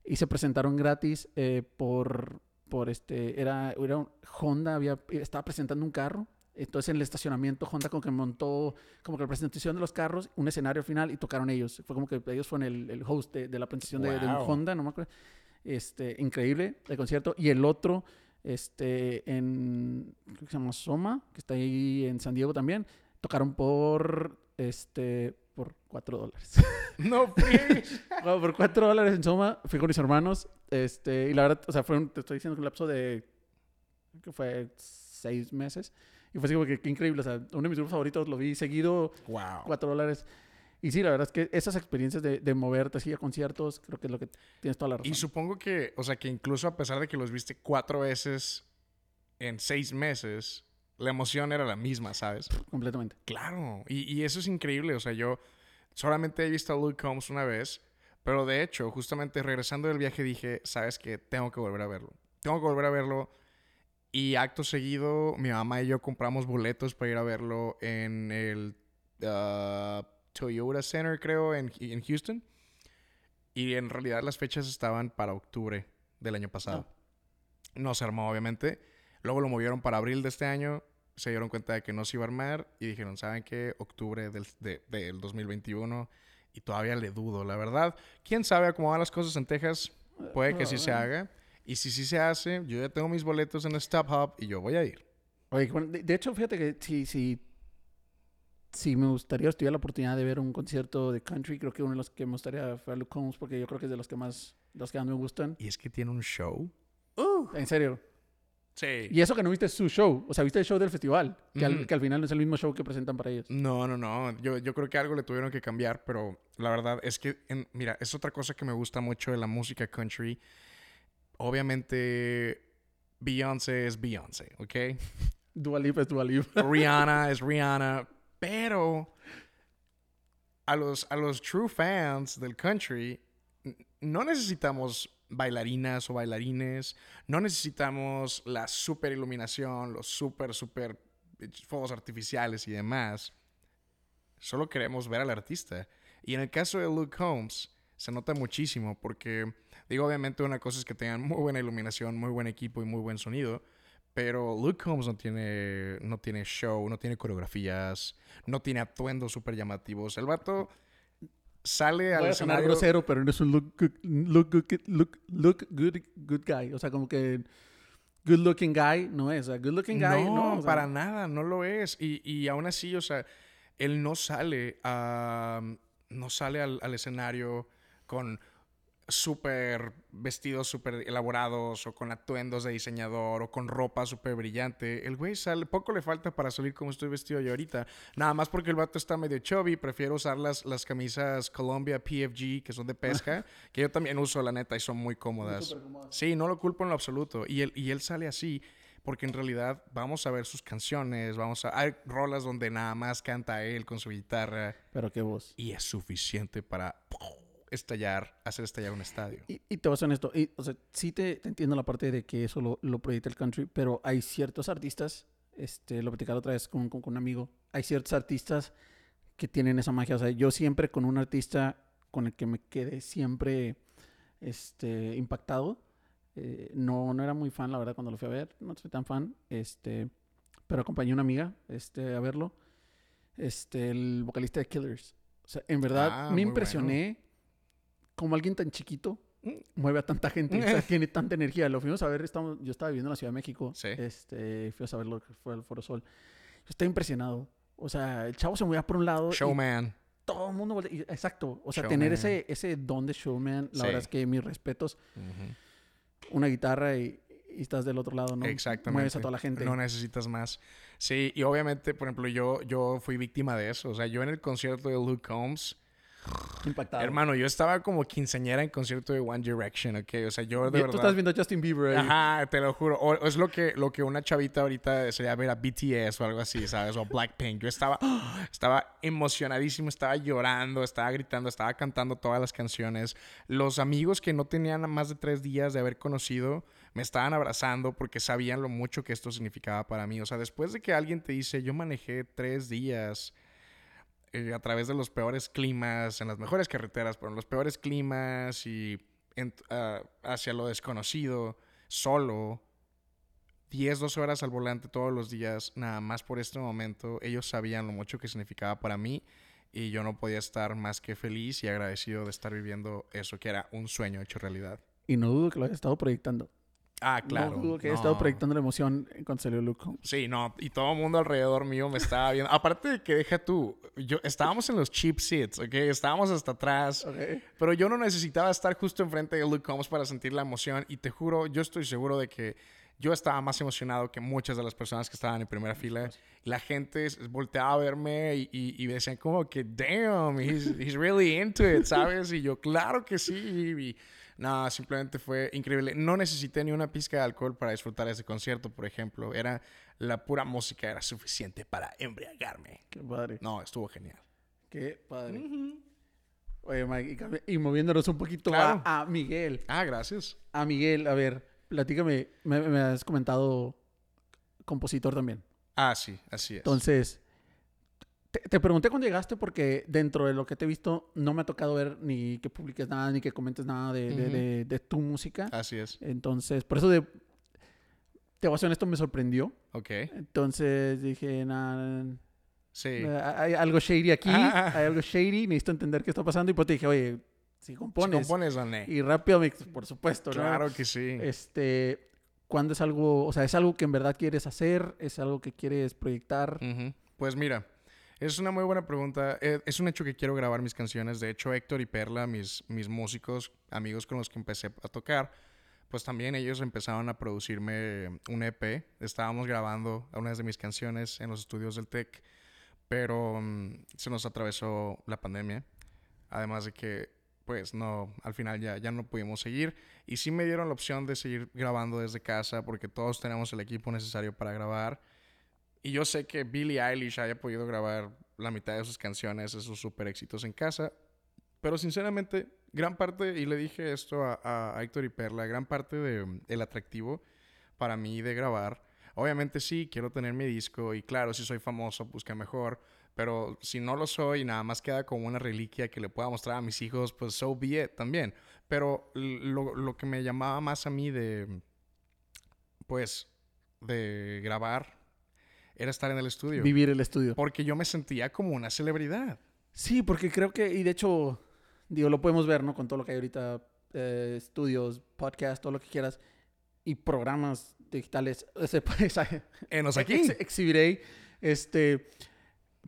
Y se presentaron gratis eh, por, por este, era, era un- Honda, había, estaba presentando un carro. Entonces en el estacionamiento Honda como que montó como que la presentación de los carros, un escenario final y tocaron ellos. Fue como que ellos fueron el, el host de, de la presentación de, de un Wow. Honda, no me acuerdo. Este, increíble el concierto. Y el otro, este, en, creo que se llama Soma, que está ahí en San Diego también, tocaron por, este, por 4 dólares. No. Bueno, por 4 dólares en Soma, fui con mis hermanos, este, y la verdad, o sea, fue un, te estoy diciendo, un lapso de, que fue 6 meses. Y fue así como que, qué increíble, o sea, uno de mis grupos favoritos, lo vi seguido, wow. 4 dólares. Y sí, la verdad es que esas experiencias de, de moverte así a conciertos, creo que es lo que tienes toda la razón. Y supongo que, o sea, que incluso a pesar de que los viste cuatro veces en seis meses, la emoción era la misma, ¿sabes? Completamente. Claro, y, y eso es increíble. O sea, yo solamente he visto a Luke Combs una vez, pero de hecho, justamente regresando del viaje dije, ¿sabes qué? Tengo que volver a verlo. Tengo que volver a verlo. Y acto seguido, mi mamá y yo compramos boletos para ir a verlo en el ah, Toyota Center, creo, en, en Houston. Y en realidad las fechas estaban para octubre del año pasado. No se armó, obviamente. Luego lo movieron para abril de este año. Se dieron cuenta de que no se iba a armar y dijeron, ¿saben qué? Octubre del, de- del 2021. Y todavía le dudo, la verdad. ¿Quién sabe cómo van las cosas en Texas? Puede que sí se haga. Y si sí se hace, yo ya tengo mis boletos en Stop Hub y yo voy a ir. Oye, bueno, de, de hecho, fíjate que si, si, si me gustaría, si tuviera la oportunidad de ver un concierto de country, creo que uno de los que me gustaría fue a Luke Combs, porque yo creo que es de los que más, los que más me gustan. Y es que tiene un show. En serio. Sí. Y eso que no viste su show, o sea, viste el show del festival, que, al, Ujú. que al final no es el mismo show que presentan para ellos. No, no, no. Yo, yo creo que algo le tuvieron que cambiar, pero la verdad es que, en- mira, es otra cosa que me gusta mucho de la música country. Obviamente, Beyoncé es Beyoncé, ¿ok? Dua Lipa es Dua Lipa. Rihanna es Rihanna, pero a los, a los true fans del country no necesitamos bailarinas o bailarines, no necesitamos la super iluminación, los super, super fuegos artificiales y demás. Solo queremos ver al artista. Y en el caso de Luke Combs, se nota muchísimo porque, digo, obviamente una cosa es que tengan muy buena iluminación, muy buen equipo y muy buen sonido. Pero Luke Combs no tiene, no tiene show, no tiene coreografías, no tiene atuendos súper llamativos. El vato sale al Voy a sonar escenario... grosero, pero no es un look good, look good, look, look good, good guy. O sea, como que good looking guy no es. O sea, good looking guy no, no. sea, para nada, no lo es. Y, y aún así, o sea, él no sale a, no sale al, al escenario con súper vestidos súper elaborados o con atuendos de diseñador o con ropa súper brillante. El güey sale, poco le falta para salir como estoy vestido yo ahorita. Nada más porque el vato está medio chubby, prefiero usar las, las camisas Columbia PFG que son de pesca, que yo también uso la neta y son muy cómodas. Sí, no lo culpo en lo absoluto. Y él, y él sale así porque en realidad vamos a ver sus canciones, vamos a... Hay rolas donde nada más canta él con su guitarra Pero qué voz. y es suficiente para estallar, hacer estallar un estadio. Y, y te voy a ser honesto, y, o sea, sí te, te entiendo la parte de que eso lo, lo proyecta el country, pero hay ciertos artistas, este, lo platicaba otra vez con, con, con un amigo, hay ciertos artistas que tienen esa magia. O sea, yo siempre con un artista con el que me quedé siempre este, impactado, eh, no, no era muy fan, la verdad, cuando lo fui a ver, no soy tan fan, este, pero acompañé a una amiga este, a verlo, este, el vocalista de Killers. O sea, en verdad Ah, me impresioné como alguien tan chiquito mueve a tanta gente, o sea, tiene tanta energía. Lo fuimos a ver, estamos, yo estaba viviendo en la Ciudad de México, Sí. este, fuimos a ver lo que fue el Foro Sol. Yo estaba impresionado. O sea, el chavo se movía por un lado. y Showman. todo el mundo. voltea- Exacto. O sea, Showman. tener ese, ese don de showman, la Sí. verdad es que mis respetos. Una guitarra y, y estás del otro lado, ¿no? Exactamente. Mueves a toda la gente. No necesitas más. Sí, y obviamente, por ejemplo, yo, yo fui víctima de eso. O sea, yo en el concierto de Luke Combs, Impactado. Hermano, yo estaba como quinceañera en concierto de One Direction, ¿ok? O sea, yo de Bien, verdad... Tú estás viendo a Justin Bieber ahí. Ajá, te lo juro. O, o es lo que, lo que una chavita ahorita sería ver a BTS o algo así, ¿sabes? O Blackpink. Yo estaba, estaba emocionadísimo, estaba llorando, estaba gritando, estaba cantando todas las canciones. Los amigos que no tenían más de tres días de haber conocido me estaban abrazando porque sabían lo mucho que esto significaba para mí. O sea, después de que alguien te dice, yo manejé tres días eh, a través de los peores climas, en las mejores carreteras, pero en los peores climas y en- ah, hacia lo desconocido, solo, 10, 12 horas al volante todos los días, nada más por este momento, ellos sabían lo mucho que significaba para mí y yo no podía estar más que feliz y agradecido de estar viviendo eso que era un sueño hecho realidad. Y no dudo que lo haya estado proyectando. Ah, claro. No dudo que haya estado no. proyectando la emoción cuando salió Luke. Sí, no, y todo el mundo alrededor mío me estaba viendo. Aparte de que deja tú, yo estábamos en los cheap seats, ¿ok? Estábamos hasta atrás. Ok. Pero yo no necesitaba estar justo enfrente de Luke Combs para sentir la emoción. Y te juro, yo estoy seguro de que yo estaba más emocionado que muchas de las personas que estaban en primera fila. La gente volteaba a verme y, y, y decían como que, damn, he's, he's really into it, ¿sabes? Y yo, claro que sí. Y, no, simplemente fue increíble. No necesité ni una pizca de alcohol para disfrutar ese concierto, por ejemplo. Era la pura música, era suficiente para embriagarme. Qué padre. No, estuvo genial. Qué padre. Oye, Mike, y, moviéndonos un poquito Claro. a, a Miguel. Ah, gracias. A Miguel, a ver, platícame. Me, me has comentado compositor también. Ah, sí, así es. Entonces, te, te pregunté cuando llegaste porque dentro de lo que te he visto no me ha tocado ver ni que publiques nada ni que comentes nada de, tu música. Así es. Entonces, por eso de, te voy a ser honesto, me sorprendió. Ok. Entonces dije, nah, Sí. eh, hay algo shady aquí, Ah. hay algo shady, necesito entender qué está pasando. Y pues te dije, oye, si Si compones. compones, Ané. Y rápido, por supuesto, ¿no? Claro que sí. Este, ¿cuándo es algo, o sea, es algo que en verdad quieres hacer? ¿Es algo que quieres proyectar? Pues mira, es una muy buena pregunta. Eh, Es un hecho que quiero grabar mis canciones. De hecho, Héctor y Perla, mis, mis músicos, amigos con los que empecé a tocar, pues también ellos empezaron a producirme un EP. Estábamos grabando algunas de mis canciones en los estudios del TEC, pero mm, se nos atravesó la pandemia. Además de que, pues no, al final ya, ya no pudimos seguir. Y sí me dieron la opción de seguir grabando desde casa porque todos tenemos el equipo necesario para grabar. Y yo sé que Billie Eilish haya podido grabar la mitad de sus canciones, esos super éxitos en casa. Pero sinceramente, gran parte, y le dije esto a, a- Héctor y Perla, gran parte del atractivo para mí de grabar. Obviamente sí, quiero tener mi disco y claro, si soy famoso, pues mejor. Pero si no lo soy nada más queda como una reliquia que le pueda mostrar a mis hijos, pues so be it también. Pero lo, lo que me llamaba más a mí de, pues, de grabar era estar en el estudio. Vivir el estudio. Porque yo me sentía como una celebridad. Sí, porque creo que, y de hecho, digo, lo podemos ver, ¿no? Con todo lo que hay ahorita, eh, estudios, podcast, todo lo que quieras, y programas digitales. Ese, Enos aquí. ex- exhibiré, este,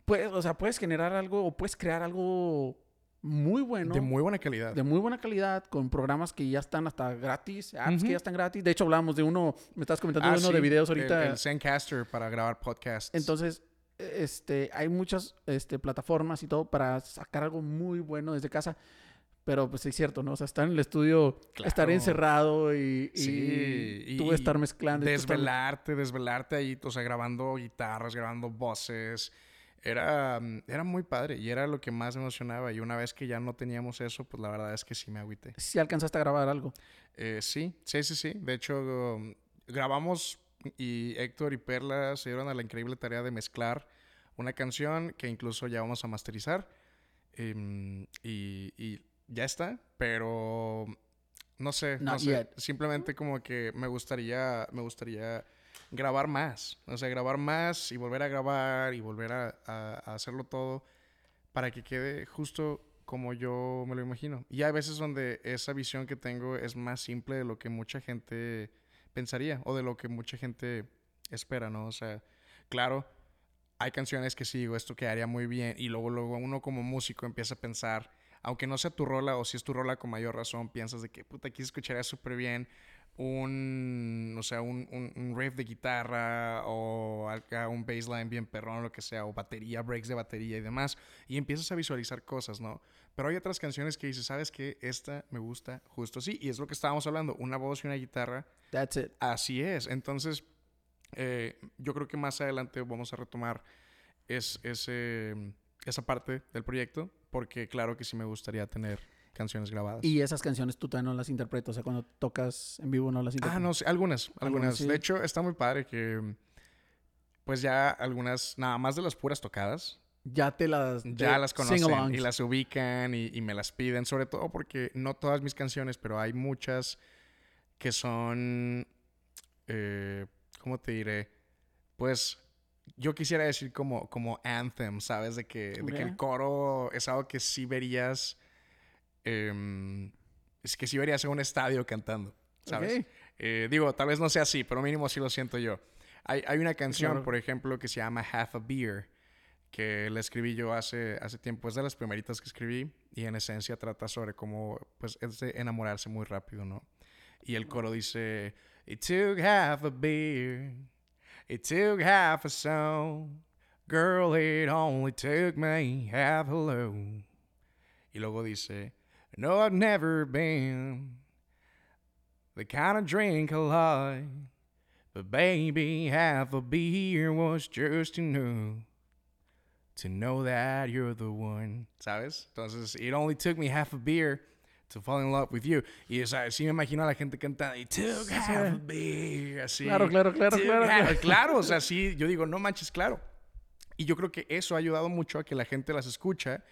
pues, o sea, puedes generar algo o puedes crear algo muy bueno. De muy buena calidad. de muy buena calidad, con programas que ya están hasta gratis, apps que ya están gratis. De hecho, hablábamos de uno, me estás comentando Ah, de uno de videos el- ahorita. El, Zencaster para grabar podcasts. Entonces, este, hay muchas este, plataformas y todo para sacar algo muy bueno desde casa. Pero pues es cierto, ¿no? O sea, estar en el estudio, estar encerrado y, y Sí, tú y- estar mezclando. y estar- desvelarte, desvelarte ahí, o sea, grabando guitarras, grabando voces. Era, mm, era muy padre y era lo que más me emocionaba. Y una vez que ya no teníamos eso, pues la verdad es que sí me agüité. Si alcanzaste a grabar algo. Eh, sí, sí, sí, sí. De hecho, um, grabamos y Héctor y Perla se dieron a la increíble tarea de mezclar una canción que incluso ya vamos a masterizar. Em, y, y ya está, pero no sé, no sé. yet. Simplemente como que me gustaría, me gustaría grabar más. O sea, grabar más y volver a grabar y volver a, hacerlo todo para que quede justo como yo me lo imagino. Y hay veces donde esa visión que tengo es más simple de lo que mucha gente pensaría o de lo que mucha gente espera, ¿no? O sea, claro, hay canciones que sí digo, esto quedaría muy bien y luego, luego uno como músico empieza a pensar, aunque no sea tu rola o si es tu rola con mayor razón, piensas de que, puta, aquí se escucharía súper bien un, o sea, un, un, un riff de guitarra o un bassline bien perrón, lo que sea, o batería, breaks de batería y demás, y empiezas a visualizar cosas, ¿no? Pero hay otras canciones que dices, ¿sabes qué? Esta me gusta justo así, y es lo que estábamos hablando, una voz y una guitarra. That's it. Así es, entonces eh, yo creo que más adelante vamos a retomar es, ese, esa parte del proyecto, porque claro que sí me gustaría tener canciones grabadas. Y esas canciones tú todavía no las interpretas, o sea, cuando tocas en vivo no las interpretas. Ah, no, sí, algunas, algunas. Algunas, sí. De hecho, está muy padre que, pues ya algunas, nada más de las puras tocadas, Ya te las... ya las conocen y las ubican y, y me las piden, sobre todo porque no todas mis canciones, pero hay muchas que son, eh, ¿cómo te diré? Pues yo quisiera decir como, como anthem, ¿sabes? De que, de que el coro es algo que sí verías, em, es que sí verías un estadio cantando, ¿sabes? Eh, digo, tal vez no sea así, pero mínimo sí lo siento yo. Hay, hay una canción, Claro. por ejemplo, que se llama Half a Beer, que la escribí yo hace, hace tiempo. Es de las primeritas que escribí y en esencia trata sobre cómo, pues, es de enamorarse muy rápido, ¿no? Y el coro dice, It took half a beer, it took half a song, girl, it only took me half a load. Y luego dice, No, I've never been the kind of drink a lot. But baby, half a beer was just enough to know that you're the one. ¿Sabes? Entonces, it only took me half a beer to fall in love with you. Y, o sea, sí me imagino a la gente cantando, it took half a beer. Así. Claro, claro, claro, claro, claro. Claro, o sea, sí, yo digo, no manches, claro. Y yo creo que eso ha ayudado mucho a que la gente las escucha.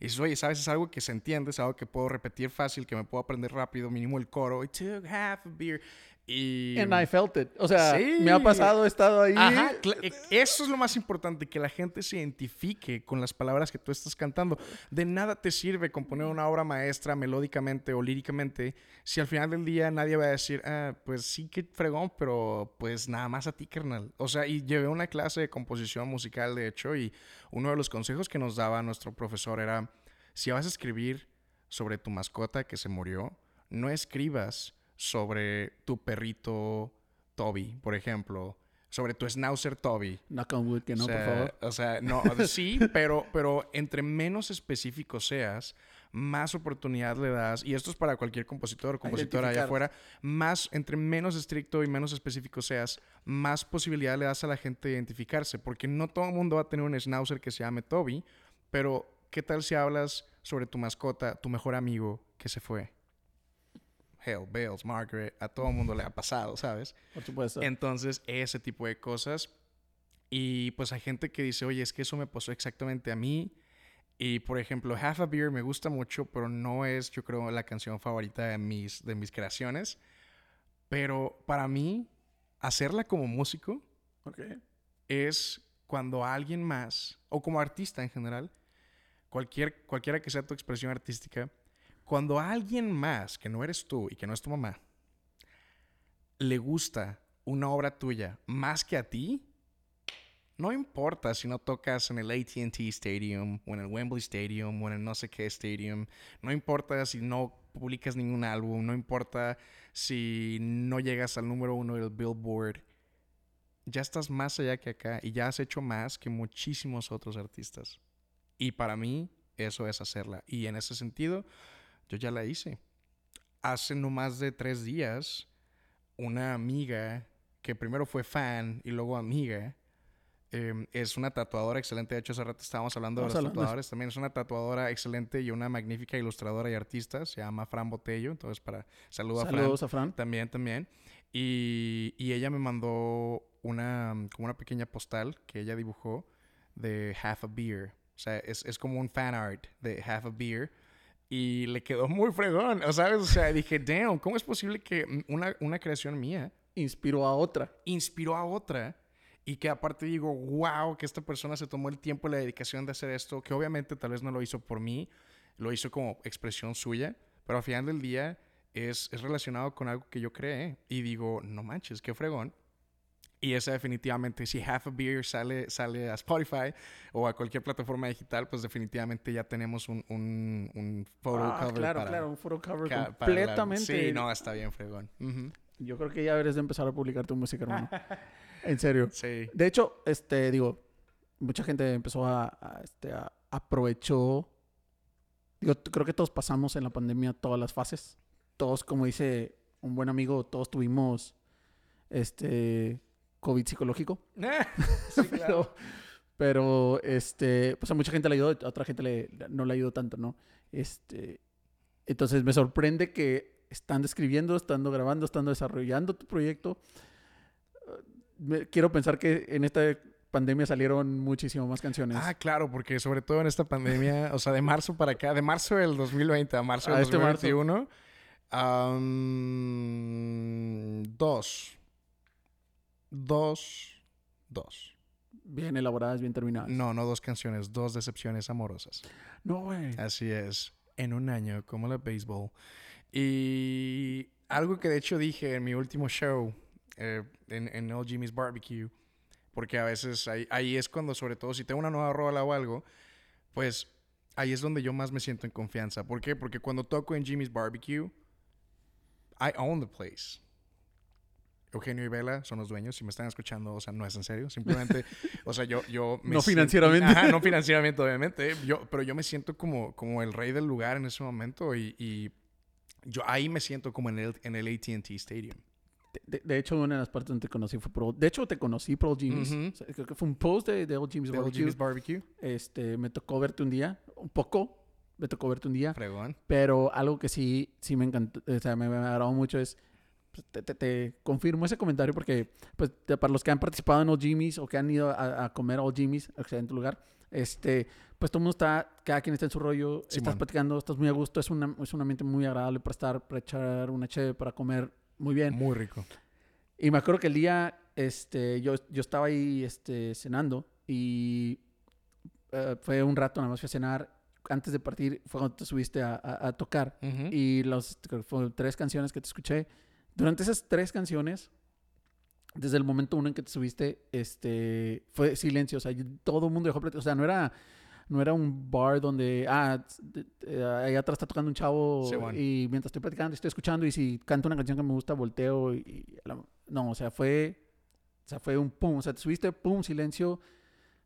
Y dices, oye, ¿sabes? Es algo que se entiende, es algo que puedo repetir fácil, que me puedo aprender rápido, mínimo el coro. It took half a beer. Y... And I felt it. O sea, Sí. me ha pasado, he estado ahí. Ajá, cla- e- eso es lo más importante, que la gente se identifique con las palabras que tú estás cantando. De nada te sirve componer una obra maestra melódicamente o líricamente si al final del día nadie va a decir, ah, pues sí que fregón, pero pues nada más a ti, carnal. O sea, y llevé una clase de composición musical, de hecho, y uno de los consejos que nos daba nuestro profesor era, si vas a escribir sobre tu mascota que se murió, no escribas sobre tu perrito Toby, por ejemplo, sobre tu schnauzer Toby. Knock on wood, que no, o sea, por favor. O sea, no, sí, pero, pero entre menos específico seas, más oportunidad le das, y esto es para cualquier compositor o compositora allá afuera, más, entre menos estricto y menos específico seas, más posibilidad le das a la gente de identificarse, porque no todo el mundo va a tener un schnauzer que se llame Toby, pero ¿qué tal si hablas sobre tu mascota, tu mejor amigo que se fue? Hell, Bales, Margaret, a todo el mundo le ha pasado, ¿sabes? Por supuesto. Entonces, ese tipo de cosas. Y pues hay gente que dice, oye, es que eso me pasó exactamente a mí. Y por ejemplo, Half a Beer me gusta mucho, pero no es, yo creo, la canción favorita de mis, de mis creaciones. Pero para mí, hacerla como músico es cuando alguien más, o como artista en general, cualquier, cualquiera que sea tu expresión artística, cuando a alguien más, que no eres tú y que no es tu mamá, le gusta una obra tuya más que a ti, no importa si no tocas en el ATT Stadium o en el Wembley Stadium o en el no sé qué Stadium, no importa si no publicas ningún álbum, no importa si no llegas al número uno del Billboard, ya estás más allá que acá y ya has hecho más que muchísimos otros artistas. Y para mí, eso es hacerla. Y en ese sentido, yo ya la hice. Hace no más de tres días, una amiga que primero fue fan y luego amiga, eh, es una tatuadora excelente. De hecho, hace rato estábamos hablando de los tatuadores. También es una tatuadora excelente y una magnífica ilustradora y artista. Se llama Fran Botello. Entonces, para saludo a Fran. Saludos a Fran. También, también. Y, y ella me mandó una, como una pequeña postal que ella dibujó de Half a Beer. O sea, es, es como un fan art de Half a Beer. Y le quedó muy fregón, o ¿sabes? O sea, dije, damn, ¿cómo es posible que una, una creación mía Inspiró a otra. inspiró a otra? Y que aparte digo, wow, que esta persona se tomó el tiempo y la dedicación de hacer esto, que obviamente tal vez no lo hizo por mí, lo hizo como expresión suya, pero al final del día es, es relacionado con algo que yo creé. Y digo, no manches, qué fregón. Y esa definitivamente, si Half a Beer sale, sale a Spotify o a cualquier plataforma digital, pues definitivamente ya tenemos un, un, un photo Ah, cover claro, para, claro, un photo cover ca- completamente. Sí, no, está bien fregón. Yo creo que ya deberías de empezar a publicar tu música, hermano. en serio. Sí. De hecho, este, digo, mucha gente empezó a, a, este, a- aprovechó. Digo, creo que todos pasamos en la pandemia todas las fases. Todos, como dice un buen amigo, todos tuvimos este COVID psicológico. sí, claro. Pero, pero, este, pues a mucha gente le ayudó, a otra gente le, no le ayudó tanto, ¿no? Este, entonces me sorprende que estando escribiendo, estando grabando, estando desarrollando tu proyecto. eh, me- quiero pensar que en esta pandemia salieron muchísimo más canciones. Ah, claro, porque sobre todo en esta pandemia, o sea, de marzo para acá, de marzo del 2020 a marzo A del este marzo. 2021, am, dos. Dos. Dos. Bien elaboradas, bien terminadas. No, no dos canciones, dos decepciones amorosas. No, güey. Así es. En un año, como la béisbol. Y algo que de hecho dije en mi último show, eh, en, en Old Jimmy's Barbecue, porque a veces ahí, ahí es cuando, sobre todo, si tengo una nueva rola o algo, pues ahí es donde yo más me siento en confianza. ¿Por qué? Porque cuando toco en Jimmy's Barbecue, I own the place. Eugenio y Vela son los dueños. Si me están escuchando, o sea, no es en serio. Simplemente, o sea, yo... yo me No siento- financieramente. Ajá, no financieramente, obviamente. Yo, pero yo me siento como, como el rey del lugar en ese momento y, y yo ahí me siento como en el, en el AT&T Stadium. De, hecho, una de las partes donde te conocí fue por... De hecho, te conocí por Old Jimmy's. Ujú. O sea, creo que fue un post de, de Old Jimmy's De Old Barbecue. Jimmy's Barbecue. Este, me tocó verte un día, un poco, me tocó verte un día, Fregón. pero algo que sí, sí me encantó, o sea, me, me agradó mucho es, te, te- te confirmo ese comentario porque, pues, te- para los que han participado en Old Jimmy's o que han ido a, a comer a Old Jimmy's, tu lugar, este, pues todo el mundo está, cada quien está en su rollo, estás Simón. platicando, estás muy a gusto, es, una, es un ambiente muy agradable para estar, para echar una cheve, para comer muy bien. Muy rico. Y me acuerdo que el día, este, yo, yo estaba ahí, este, cenando y eh, fue un rato, nada más fui a cenar. Antes de partir fue cuando te subiste a, a- a tocar y los, creo que fueron tres canciones que te escuché. Durante esas tres canciones, desde el momento uno en que te subiste, este, fue silencio. O sea, todo el mundo dejó. O sea, no era, no era un bar donde, ah, ahí atrás está tocando un chavo Sí, bueno. y mientras estoy platicando, estoy escuchando y si canta una canción que me gusta, volteo y... y la- no, o sea, fue... O sea, fue un pum. O sea, te subiste, pum, silencio. O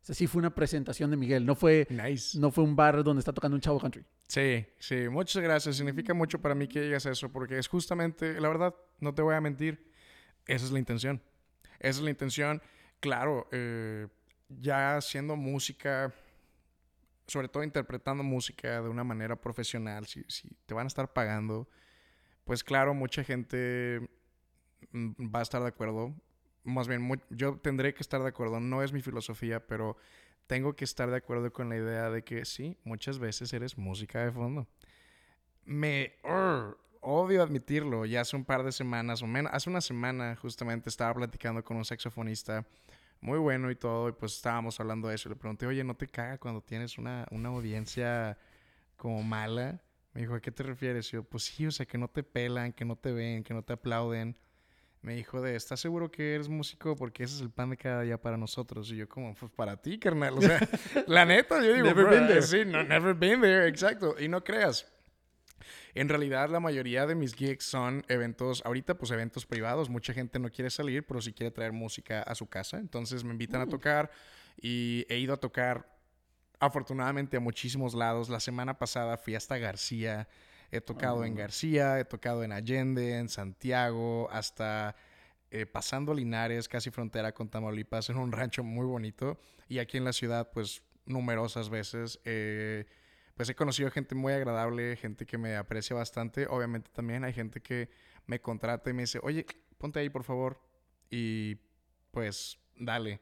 sea, sí fue una presentación de Miguel. No fue, Nice. no fue un bar donde está tocando un chavo country. Sí, sí, muchas gracias. Significa mucho para mí que digas eso, porque es justamente, la verdad, no te voy a mentir, esa es la intención. Esa es la intención. Claro, eh, ya haciendo música, sobre todo interpretando música de una manera profesional, si, te van a estar pagando, pues claro, mucha gente mm, va a estar de acuerdo. Más bien, yo tendré que estar de acuerdo. No es mi filosofía, pero tengo que estar de acuerdo con la idea de que sí, muchas veces eres música de fondo. Me odio admitirlo. Ya hace un par de semanas o menos, hace una semana justamente estaba platicando con un saxofonista muy bueno y todo, y pues estábamos hablando de eso. Le pregunté, oye, ¿no te caga cuando tienes una, una audiencia como mala? Me dijo, ¿a qué te refieres? Y yo, pues sí, o sea, que no te pelan, que no te ven, que no te aplauden. Me dijo de, ¿estás seguro que eres músico? Porque ese es el pan de cada día para nosotros. Y yo como, pues para ti, carnal. O sea, la neta, yo digo, Never "Bro, been there". sí, no, never been there, exacto. Y no creas. En realidad, la mayoría de mis gigs son eventos, ahorita pues eventos privados. Mucha gente no quiere salir, pero sí quiere traer música a su casa. Entonces me invitan a tocar y he ido a tocar afortunadamente a muchísimos lados. La semana pasada fui hasta García. He tocado en Oh. García, he tocado en Allende, en Santiago, hasta eh, pasando Linares, casi frontera con Tamaulipas, en un rancho muy bonito. Y aquí en la ciudad, pues numerosas veces. eh, pues he conocido gente muy agradable, gente que me aprecia bastante. Obviamente también hay gente que me contrata y me dice, oye, ponte ahí por favor. Y pues dale.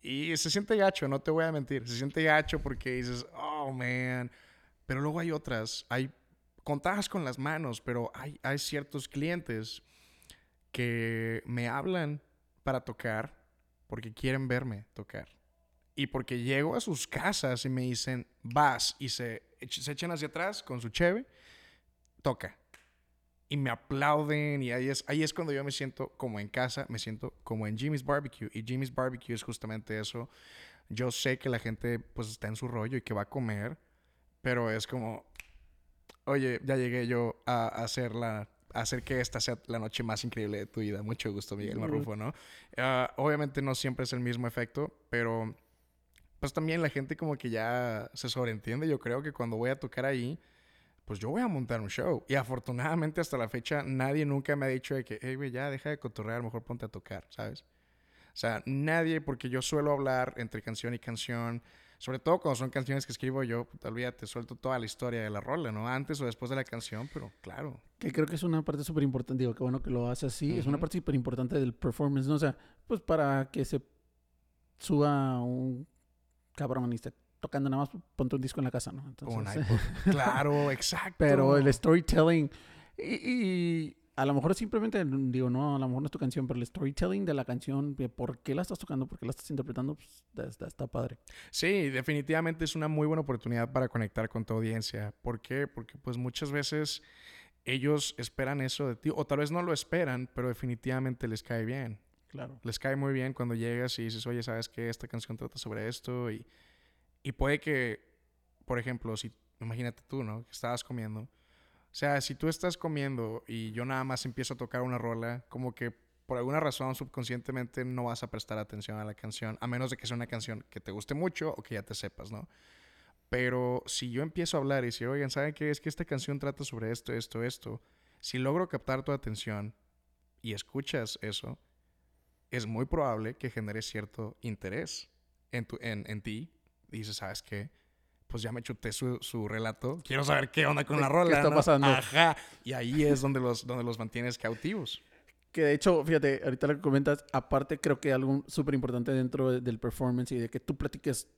Y se siente gacho, no te voy a mentir. Se siente gacho porque dices, oh, man. Pero luego hay otras. Hay contadas con las manos, pero hay, hay ciertos clientes que me hablan para tocar porque quieren verme tocar. Y porque llego a sus casas y me dicen, vas, y se, se echan hacia atrás con su cheve, toca. Y me aplauden y ahí es, ahí es cuando yo me siento como en casa, me siento como en Jimmy's Barbecue. Y Jimmy's Barbecue es justamente eso. Yo sé que la gente pues está en su rollo y que va a comer, pero es como, oye, ya llegué yo a, hacer la, hacer que esta sea la noche más increíble de tu vida. Mucho gusto, Miguel Marrufo, ¿no? Ah, obviamente no siempre es el mismo efecto, pero pues también la gente como que ya se sobreentiende. Yo creo que cuando voy a tocar ahí, pues yo voy a montar un show. Y afortunadamente hasta la fecha nadie nunca me ha dicho de que, hey, güey, ya deja de cotorrear, mejor ponte a tocar, ¿sabes? O sea, nadie, porque yo suelo hablar entre canción y canción, sobre todo cuando son canciones que escribo yo, te suelto toda la historia de la rola, ¿no? Antes o después de la canción, pero claro. Que creo que es una parte súper importante, digo, que bueno que lo hace así, es una parte súper importante del performance, ¿no? O sea, pues para que se suba un cabrón y esté tocando nada más, ponte un disco en la casa, ¿no? Entonces, claro, exacto. Pero el storytelling y a lo mejor simplemente, digo, no, a lo mejor no es tu canción, pero el storytelling de la canción, por qué la estás tocando, por qué la estás interpretando, pues está, padre. Sí, definitivamente es una muy buena oportunidad para conectar con tu audiencia. ¿Por qué? Porque pues muchas veces ellos esperan eso de ti, o tal vez no lo esperan, pero definitivamente les cae bien. Claro. Les cae muy bien cuando llegas y dices, oye, ¿sabes qué? Esta canción trata sobre esto y, y puede que, por ejemplo, si, imagínate tú, ¿no? Que estabas comiendo o sea, si tú estás comiendo y yo nada más empiezo a tocar una rola, como que por alguna razón subconscientemente no vas a prestar atención a la canción, a menos de que sea una canción que te guste mucho o que ya te sepas, ¿no? Pero si yo empiezo a hablar y decir, oigan, ¿saben qué? Es que esta canción trata sobre esto, esto, esto. Si logro captar tu atención y escuchas eso, es muy probable que genere cierto interés en, tu, en, en ti. Y dices, ¿sabes qué? pues ya me chuté su, su relato. Quiero saber qué onda con la rola. ¿Qué está pasando? Ajá. Y ahí es donde los, donde los mantienes cautivos. Que de hecho, fíjate, ahorita lo que comentas, aparte creo que algo súper importante dentro del performance y de que tú platiques,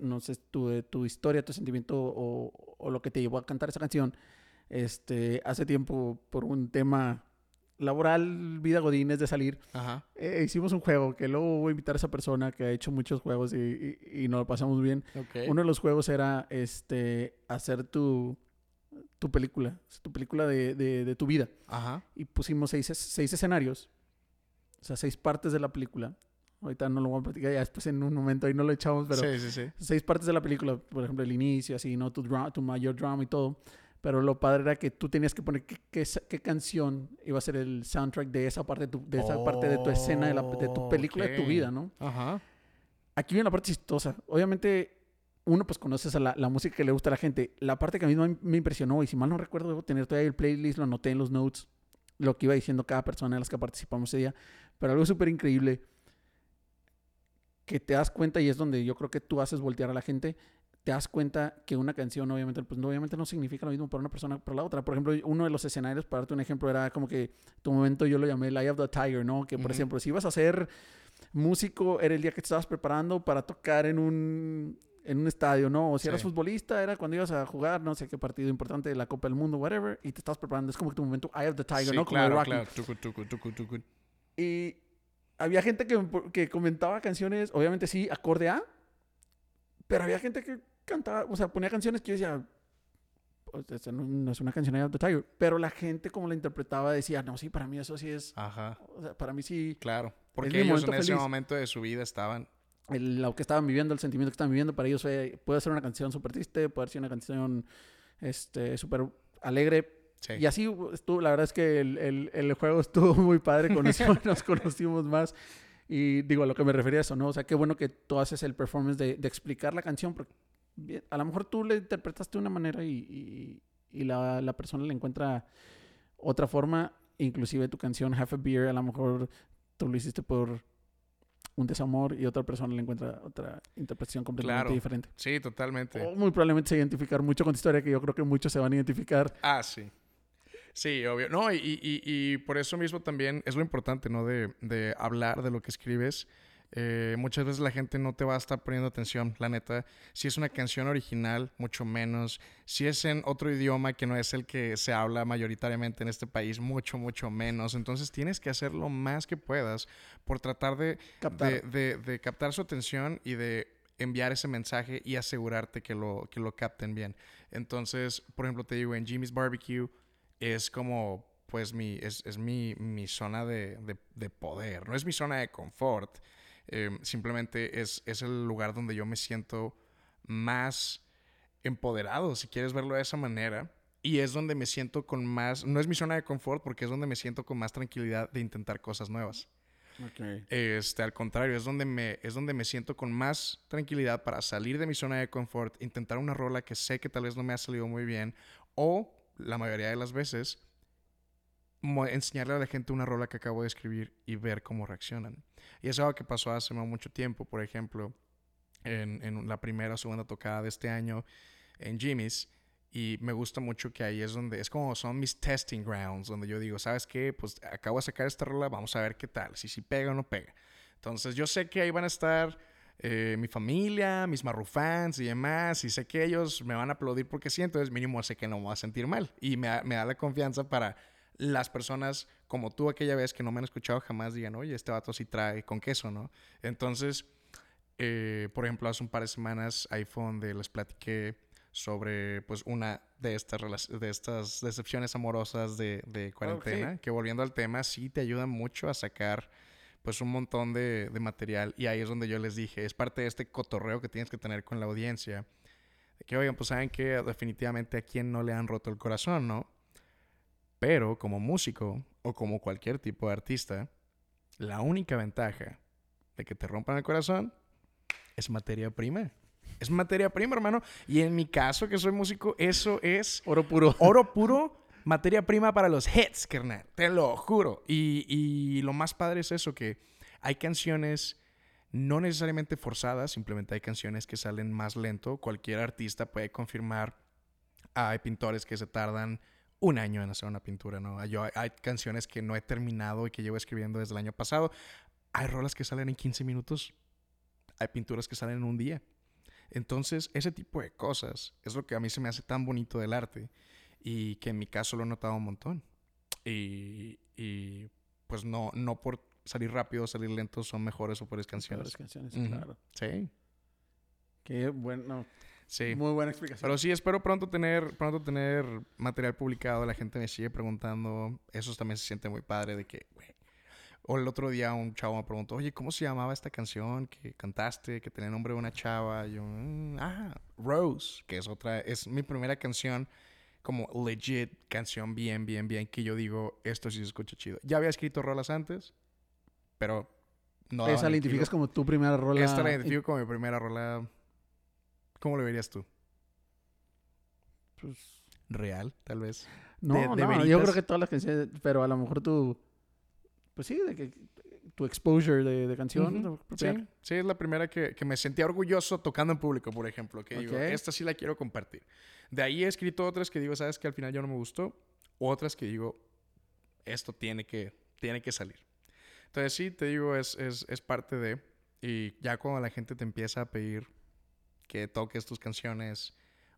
no sé, tu, tu historia, tu sentimiento o, o, lo que te llevó a cantar esa canción. Este, hace tiempo, por un tema laboral, vida godines de salir, eh, hicimos un juego que luego voy a invitar a esa persona que ha hecho muchos juegos y, y, nos lo pasamos bien. Uno de los juegos era este hacer tu, tu película, tu película de, de, tu vida. Y pusimos seis, seis escenarios, o sea, seis partes de la película. Ahorita no lo voy a platicar, ya después en un momento ahí no lo echamos, pero sí, sí, sí. seis partes de la película, por ejemplo, el inicio, así, ¿no? Tu, tu mayor drama y todo. Pero lo padre era que tú tenías que poner qué, qué, canción iba a ser el soundtrack de esa parte de, tu, de esa parte de tu escena, de, la, de tu película, de tu vida, ¿no? Ajá. Aquí viene la parte chistosa. Obviamente, uno pues conoces a la, la, música que le gusta a la gente. La parte que a mí me impresionó, y si mal no recuerdo, debo tener todavía el playlist, lo anoté en los notes, lo que iba diciendo cada persona de las que participamos ese día. Pero algo súper increíble que te das cuenta, y es donde yo creo que tú haces voltear a la gente, te das cuenta que una canción obviamente, pues, obviamente no significa lo mismo para una persona que para la otra. Por ejemplo, uno de los escenarios, para darte un ejemplo, era como que tu momento yo lo llamé Eye of the Tiger, ¿no? Que, por ejemplo, si ibas a ser músico, era el día que te estabas preparando para tocar en un, en un estadio, ¿no? O si eras futbolista, era cuando ibas a jugar, no sé qué partido importante de la Copa del Mundo, whatever, y te estabas preparando. Es como que tu momento Eye of the Tiger, ¿no? Como claro, claro. Y había gente que, que comentaba canciones, obviamente sí, acorde a, pero había gente que cantaba, o sea, ponía canciones que yo decía, pues, no, es una canción de The Tiger, pero la gente como la interpretaba decía, no, sí, para mí eso sí es, Ajá. O sea, para mí sí. Claro, porque ellos en ese momento de su vida estaban... El, lo que estaban viviendo, el sentimiento que estaban viviendo, para ellos puede ser una canción súper triste, puede ser una canción este súper alegre. Y así estuvo, la verdad es que el, el, el juego estuvo muy padre, conocimos, nos conocimos más. Y digo, a lo que me refería a eso, ¿no? O sea, qué bueno que tú haces el performance de, de explicar la canción, porque a lo mejor tú le interpretaste de una manera y, y, la, la, persona le encuentra otra forma. Inclusive tu canción Half a Beer, a lo mejor tú lo hiciste por un desamor y otra persona le encuentra otra interpretación completamente diferente. Sí, totalmente. O muy probablemente se identificar mucho con tu historia, que yo creo que muchos se van a identificar. Ah, sí. Sí, obvio. No, y, y, y por eso mismo también es lo importante, ¿no? De, de hablar de lo que escribes eh, muchas veces la gente no te va a estar poniendo atención, la neta. Si es una canción original, mucho menos. Si es en otro idioma que no es el que se habla mayoritariamente en este país, mucho, mucho menos. Entonces tienes que hacer lo más que puedas por tratar de captar, de, captar su atención y de enviar ese mensaje y asegurarte que lo, que lo capten bien. Entonces, por ejemplo, te digo, en Jimmy's Barbecue es como, pues, mi, es, es mi, mi zona de, de poder, no es mi zona de confort Em, simplemente es, es el lugar donde yo me siento más empoderado, si quieres verlo de esa manera. Y es donde me siento con más, no es mi zona de confort porque es donde me siento con más tranquilidad de intentar cosas nuevas. Este, al contrario, es donde, me, es donde me siento con más tranquilidad para salir de mi zona de confort, intentar una rola que sé que tal vez no me ha salido muy bien, o la mayoría de las veces, enseñarle a la gente una rola que acabo de escribir y ver cómo reaccionan. Y es algo que pasó hace mucho tiempo, por ejemplo, en, en la primera o segunda tocada de este año en Jimmy's. Y me gusta mucho que ahí es donde, es como son mis testing grounds, donde yo digo, ¿sabes qué? Pues acabo de sacar esta rola, vamos a ver qué tal, si si pega o no pega. Entonces yo sé que ahí van a estar eh, mi familia, mis marrufans y demás, y sé que ellos me van a aplaudir porque sí, entonces mínimo sé que no me voy a sentir mal. Y me, me da la confianza para las personas como tú aquella vez que no me han escuchado jamás digan, oye, este vato sí trae con queso, ¿no? Entonces, eh, por ejemplo, hace un par de semanas ahí fue donde les platiqué sobre pues una de estas, de estas decepciones amorosas de, de cuarentena, que volviendo al tema, sí te ayuda mucho a sacar pues un montón de, de, material y ahí es donde yo les dije, es parte de este cotorreo que tienes que tener con la audiencia, que oigan, pues saben que definitivamente a quien no le han roto el corazón, ¿no? Pero como músico o como cualquier tipo de artista, la única ventaja de que te rompan el corazón es materia prima. Es materia prima, hermano. Y en mi caso, que soy músico, eso es... Oro puro. Oro puro, materia prima para los hits, carnal. Te lo juro. Y, y lo más padre es eso, que hay canciones no necesariamente forzadas, simplemente hay canciones que salen más lento. Cualquier artista puede confirmar. Hay pintores que se tardan un año en hacer una pintura, ¿no? Yo, hay canciones que no he terminado y que llevo escribiendo desde el año pasado. Hay rolas que salen en 15 minutos. Hay pinturas que salen en un día. Entonces, ese tipo de cosas es lo que a mí se me hace tan bonito del arte y que en mi caso lo he notado un montón. Y, y pues no, no por salir rápido o salir lento son mejores o peores canciones. Mejores canciones, claro. Sí. Qué bueno. Sí. Muy buena explicación. Pero sí, espero pronto tener, pronto tener material publicado. La gente me sigue preguntando. Eso también se siente muy padre de que, güey. O el otro día un chavo me preguntó, oye, ¿cómo se llamaba esta canción que cantaste, que tenía nombre de una chava? Y yo, mm, ah, Rose, que es otra, es mi primera canción como legit canción bien, bien, bien, que yo digo, esto sí se escucha chido. Ya había escrito rolas antes, pero no. ¿Esa la identificas como tu primera rola? Esta la identifico como mi primera rola ¿Cómo lo verías tú? Pues... Real, tal vez. No, no, yo creo que todas las canciones, pero a lo mejor tú, pues sí, de que tu exposure de, de canción. sí, sí, es la primera que, que, me sentía orgulloso tocando en público, por ejemplo, que digo, esta sí la quiero compartir. De ahí he escrito otras que digo, sabes que al final ya no me gustó, otras que digo, esto tiene que, tiene que salir. Entonces sí, te digo, es, es, es parte de, y ya cuando la gente te empieza a pedir que toques tus canciones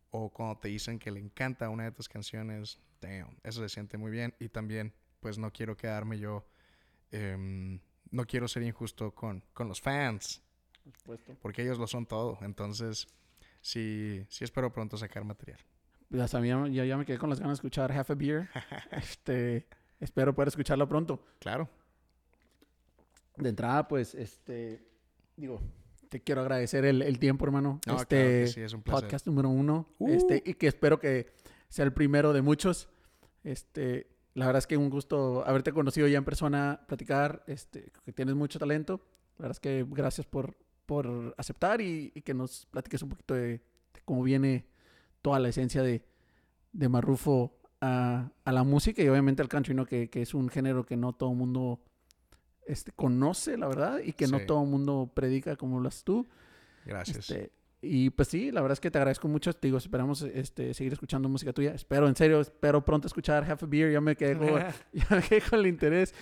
o cuando te dicen que le encanta una de tus canciones, damn, eso se siente muy bien. Y también, pues no quiero quedarme yo, em, no quiero ser injusto con, con los fans, porque ellos lo son todo. Entonces, sí, sí espero pronto sacar material. Ya, sabía, ya, ya me quedé con las ganas de escuchar Half a Beer. este, espero poder escucharlo pronto. Claro. De entrada, pues, este, digo, te quiero agradecer el, tiempo, hermano. este es un podcast número uno. Uh. Este, y que espero que sea el primero de muchos. Este, la verdad es que un gusto haberte conocido ya en persona, platicar, este, que tienes mucho talento. La verdad es que gracias por, por aceptar y, que nos platiques un poquito de, cómo viene toda la esencia de, de Marrufo a, a, la música y obviamente al country, ¿no? Que, que es un género que no todo el mundo este, conoce, la verdad, y que no todo el mundo predica como lo haces tú. Gracias. Este, y pues sí, la verdad es que te agradezco mucho. Te digo, esperamos este, seguir escuchando música tuya. Espero, en serio, espero pronto escuchar Half a Beer. Ya me quedé con, ya me quedé con el interés.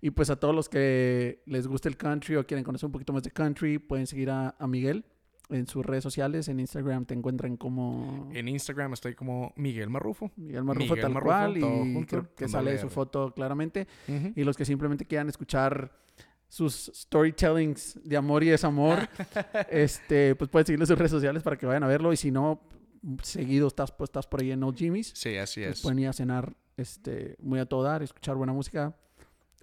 Y pues a todos los que les guste el country o quieren conocer un poquito más de country, pueden seguir a, a Miguel en sus redes sociales. En Instagram te encuentran como... En Instagram estoy como Miguel Marrufo. Miguel Marrufo tal cual. Y que sale su foto claramente. Y los que simplemente quieran escuchar sus storytellings de amor y desamor, este, pues pueden seguirle en sus redes sociales para que vayan a verlo. Y si no, seguido estás, pues, estás por ahí en Old Jimmy's. Sí, así pues es. pueden ir a cenar este, muy a todo dar, escuchar buena música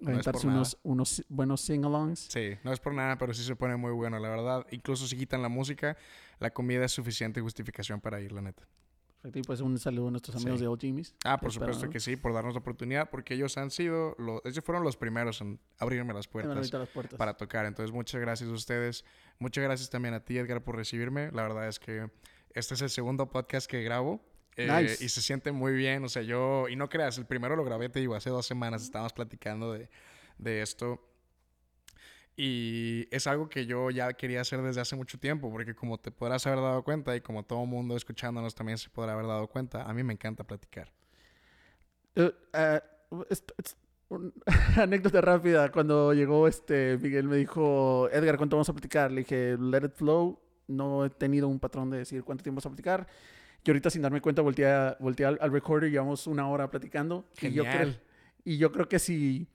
aventarse unos, unos buenos sing-alongs. Sí, no es por nada, pero sí se pone muy bueno, la verdad. Incluso si quitan la música, la comida es suficiente justificación para ir, la neta. Y pues un saludo a nuestros amigos Sí. de Old Jimmy's. Ah, por supuesto ¿no? que sí, por darnos la oportunidad, porque ellos han sido, los, ellos fueron los primeros en abrirme las puertas las puertas. para tocar. Entonces, muchas gracias a ustedes. Muchas gracias también a ti, Edgar, por recibirme. La verdad es que este es el segundo podcast que grabo. Eh, Nice. Y se siente muy bien. O sea, yo, y no creas, el primero lo grabé, te digo, hace dos semanas estábamos platicando de, de esto. Y es algo que yo ya quería hacer desde hace mucho tiempo, porque como te podrás haber dado cuenta y como todo mundo escuchándonos también se podrá haber dado cuenta, a mí me encanta platicar. Es un- anécdota rápida. Cuando llegó este Miguel me dijo, Edgar, ¿cuánto vamos a platicar? Le dije, let it flow. No he tenido un patrón de decir cuánto tiempo vamos a platicar. Y ahorita sin darme cuenta volteé, al, al recorder y llevamos una hora platicando. Y yo, creo, Genial. y yo creo que si,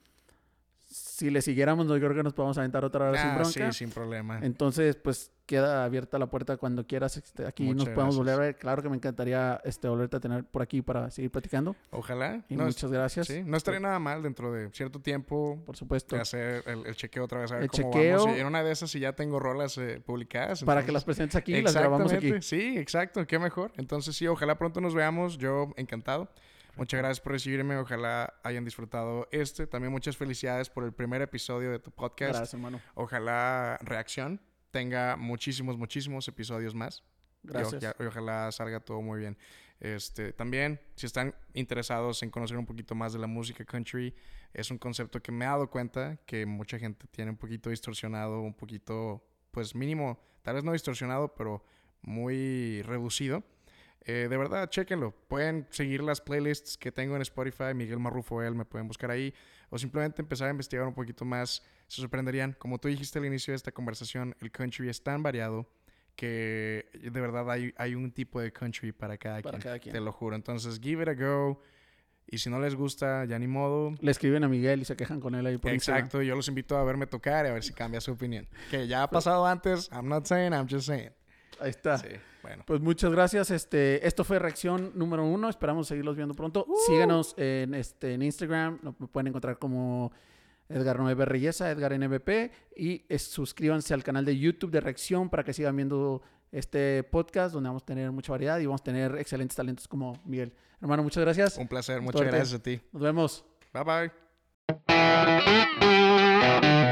si le siguiéramos, yo creo que nos podemos aventar otra hora sin Ah, bronca. sí, sin problema. Entonces, pues queda abierta la puerta cuando quieras. este, aquí Muchas nos podemos volver a ver. Claro que me encantaría este, volverte a tener por aquí para seguir platicando. Ojalá. Y No, muchas gracias. sí, no estaría nada mal dentro de cierto tiempo Por supuesto. hacer el, el chequeo otra vez, a ver El cómo chequeo. vamos. Y en una de esas, si ya tengo rolas eh, publicadas. Para que las presentes aquí y las grabamos aquí. Sí, exacto. Qué mejor. Entonces, sí, ojalá pronto nos veamos. Yo encantado. Muchas gracias por recibirme. Ojalá hayan disfrutado este. También muchas felicidades por el primer episodio de tu podcast. Gracias, hermano. Ojalá Reacción tenga muchísimos, muchísimos episodios más. Y Gracias. y ojalá salga todo muy bien. Este, también, si están interesados en conocer un poquito más de la música country, es un concepto que me he dado cuenta que mucha gente tiene un poquito distorsionado, un poquito, pues mínimo, tal vez no distorsionado, pero muy reducido. Eh, de verdad, chéquenlo. Pueden seguir las playlists que tengo en Spotify, Miguel Marrufo, él, me pueden buscar ahí. O simplemente empezar a investigar un poquito más. Se sorprenderían. Como tú dijiste al inicio de esta conversación, el country es tan variado que de verdad hay, hay un tipo de country para cada, Para quien, cada quien. Te lo juro. Entonces, give it a go. Y si no les gusta, ya ni modo. Le escriben a Miguel y se quejan con él ahí por Instagram. Exacto, yo los invito a verme tocar y a ver si cambia su opinión. Que ya ha pasado antes, I'm not saying, I'm just saying. Ahí está. Sí, bueno. Pues muchas gracias. Este, esto fue reacción número uno. Esperamos seguirlos viendo pronto. Uh. Síganos en, este, en Instagram. Lo pueden encontrar como Edgar 9 Reyesa, Edgar NBP. Y suscríbanse al canal de YouTube de reacción para que sigan viendo este podcast donde vamos a tener mucha variedad y vamos a tener excelentes talentos como Miguel. Hermano, muchas gracias. Un placer, muchas Suerte. gracias a ti. Nos vemos. Bye bye.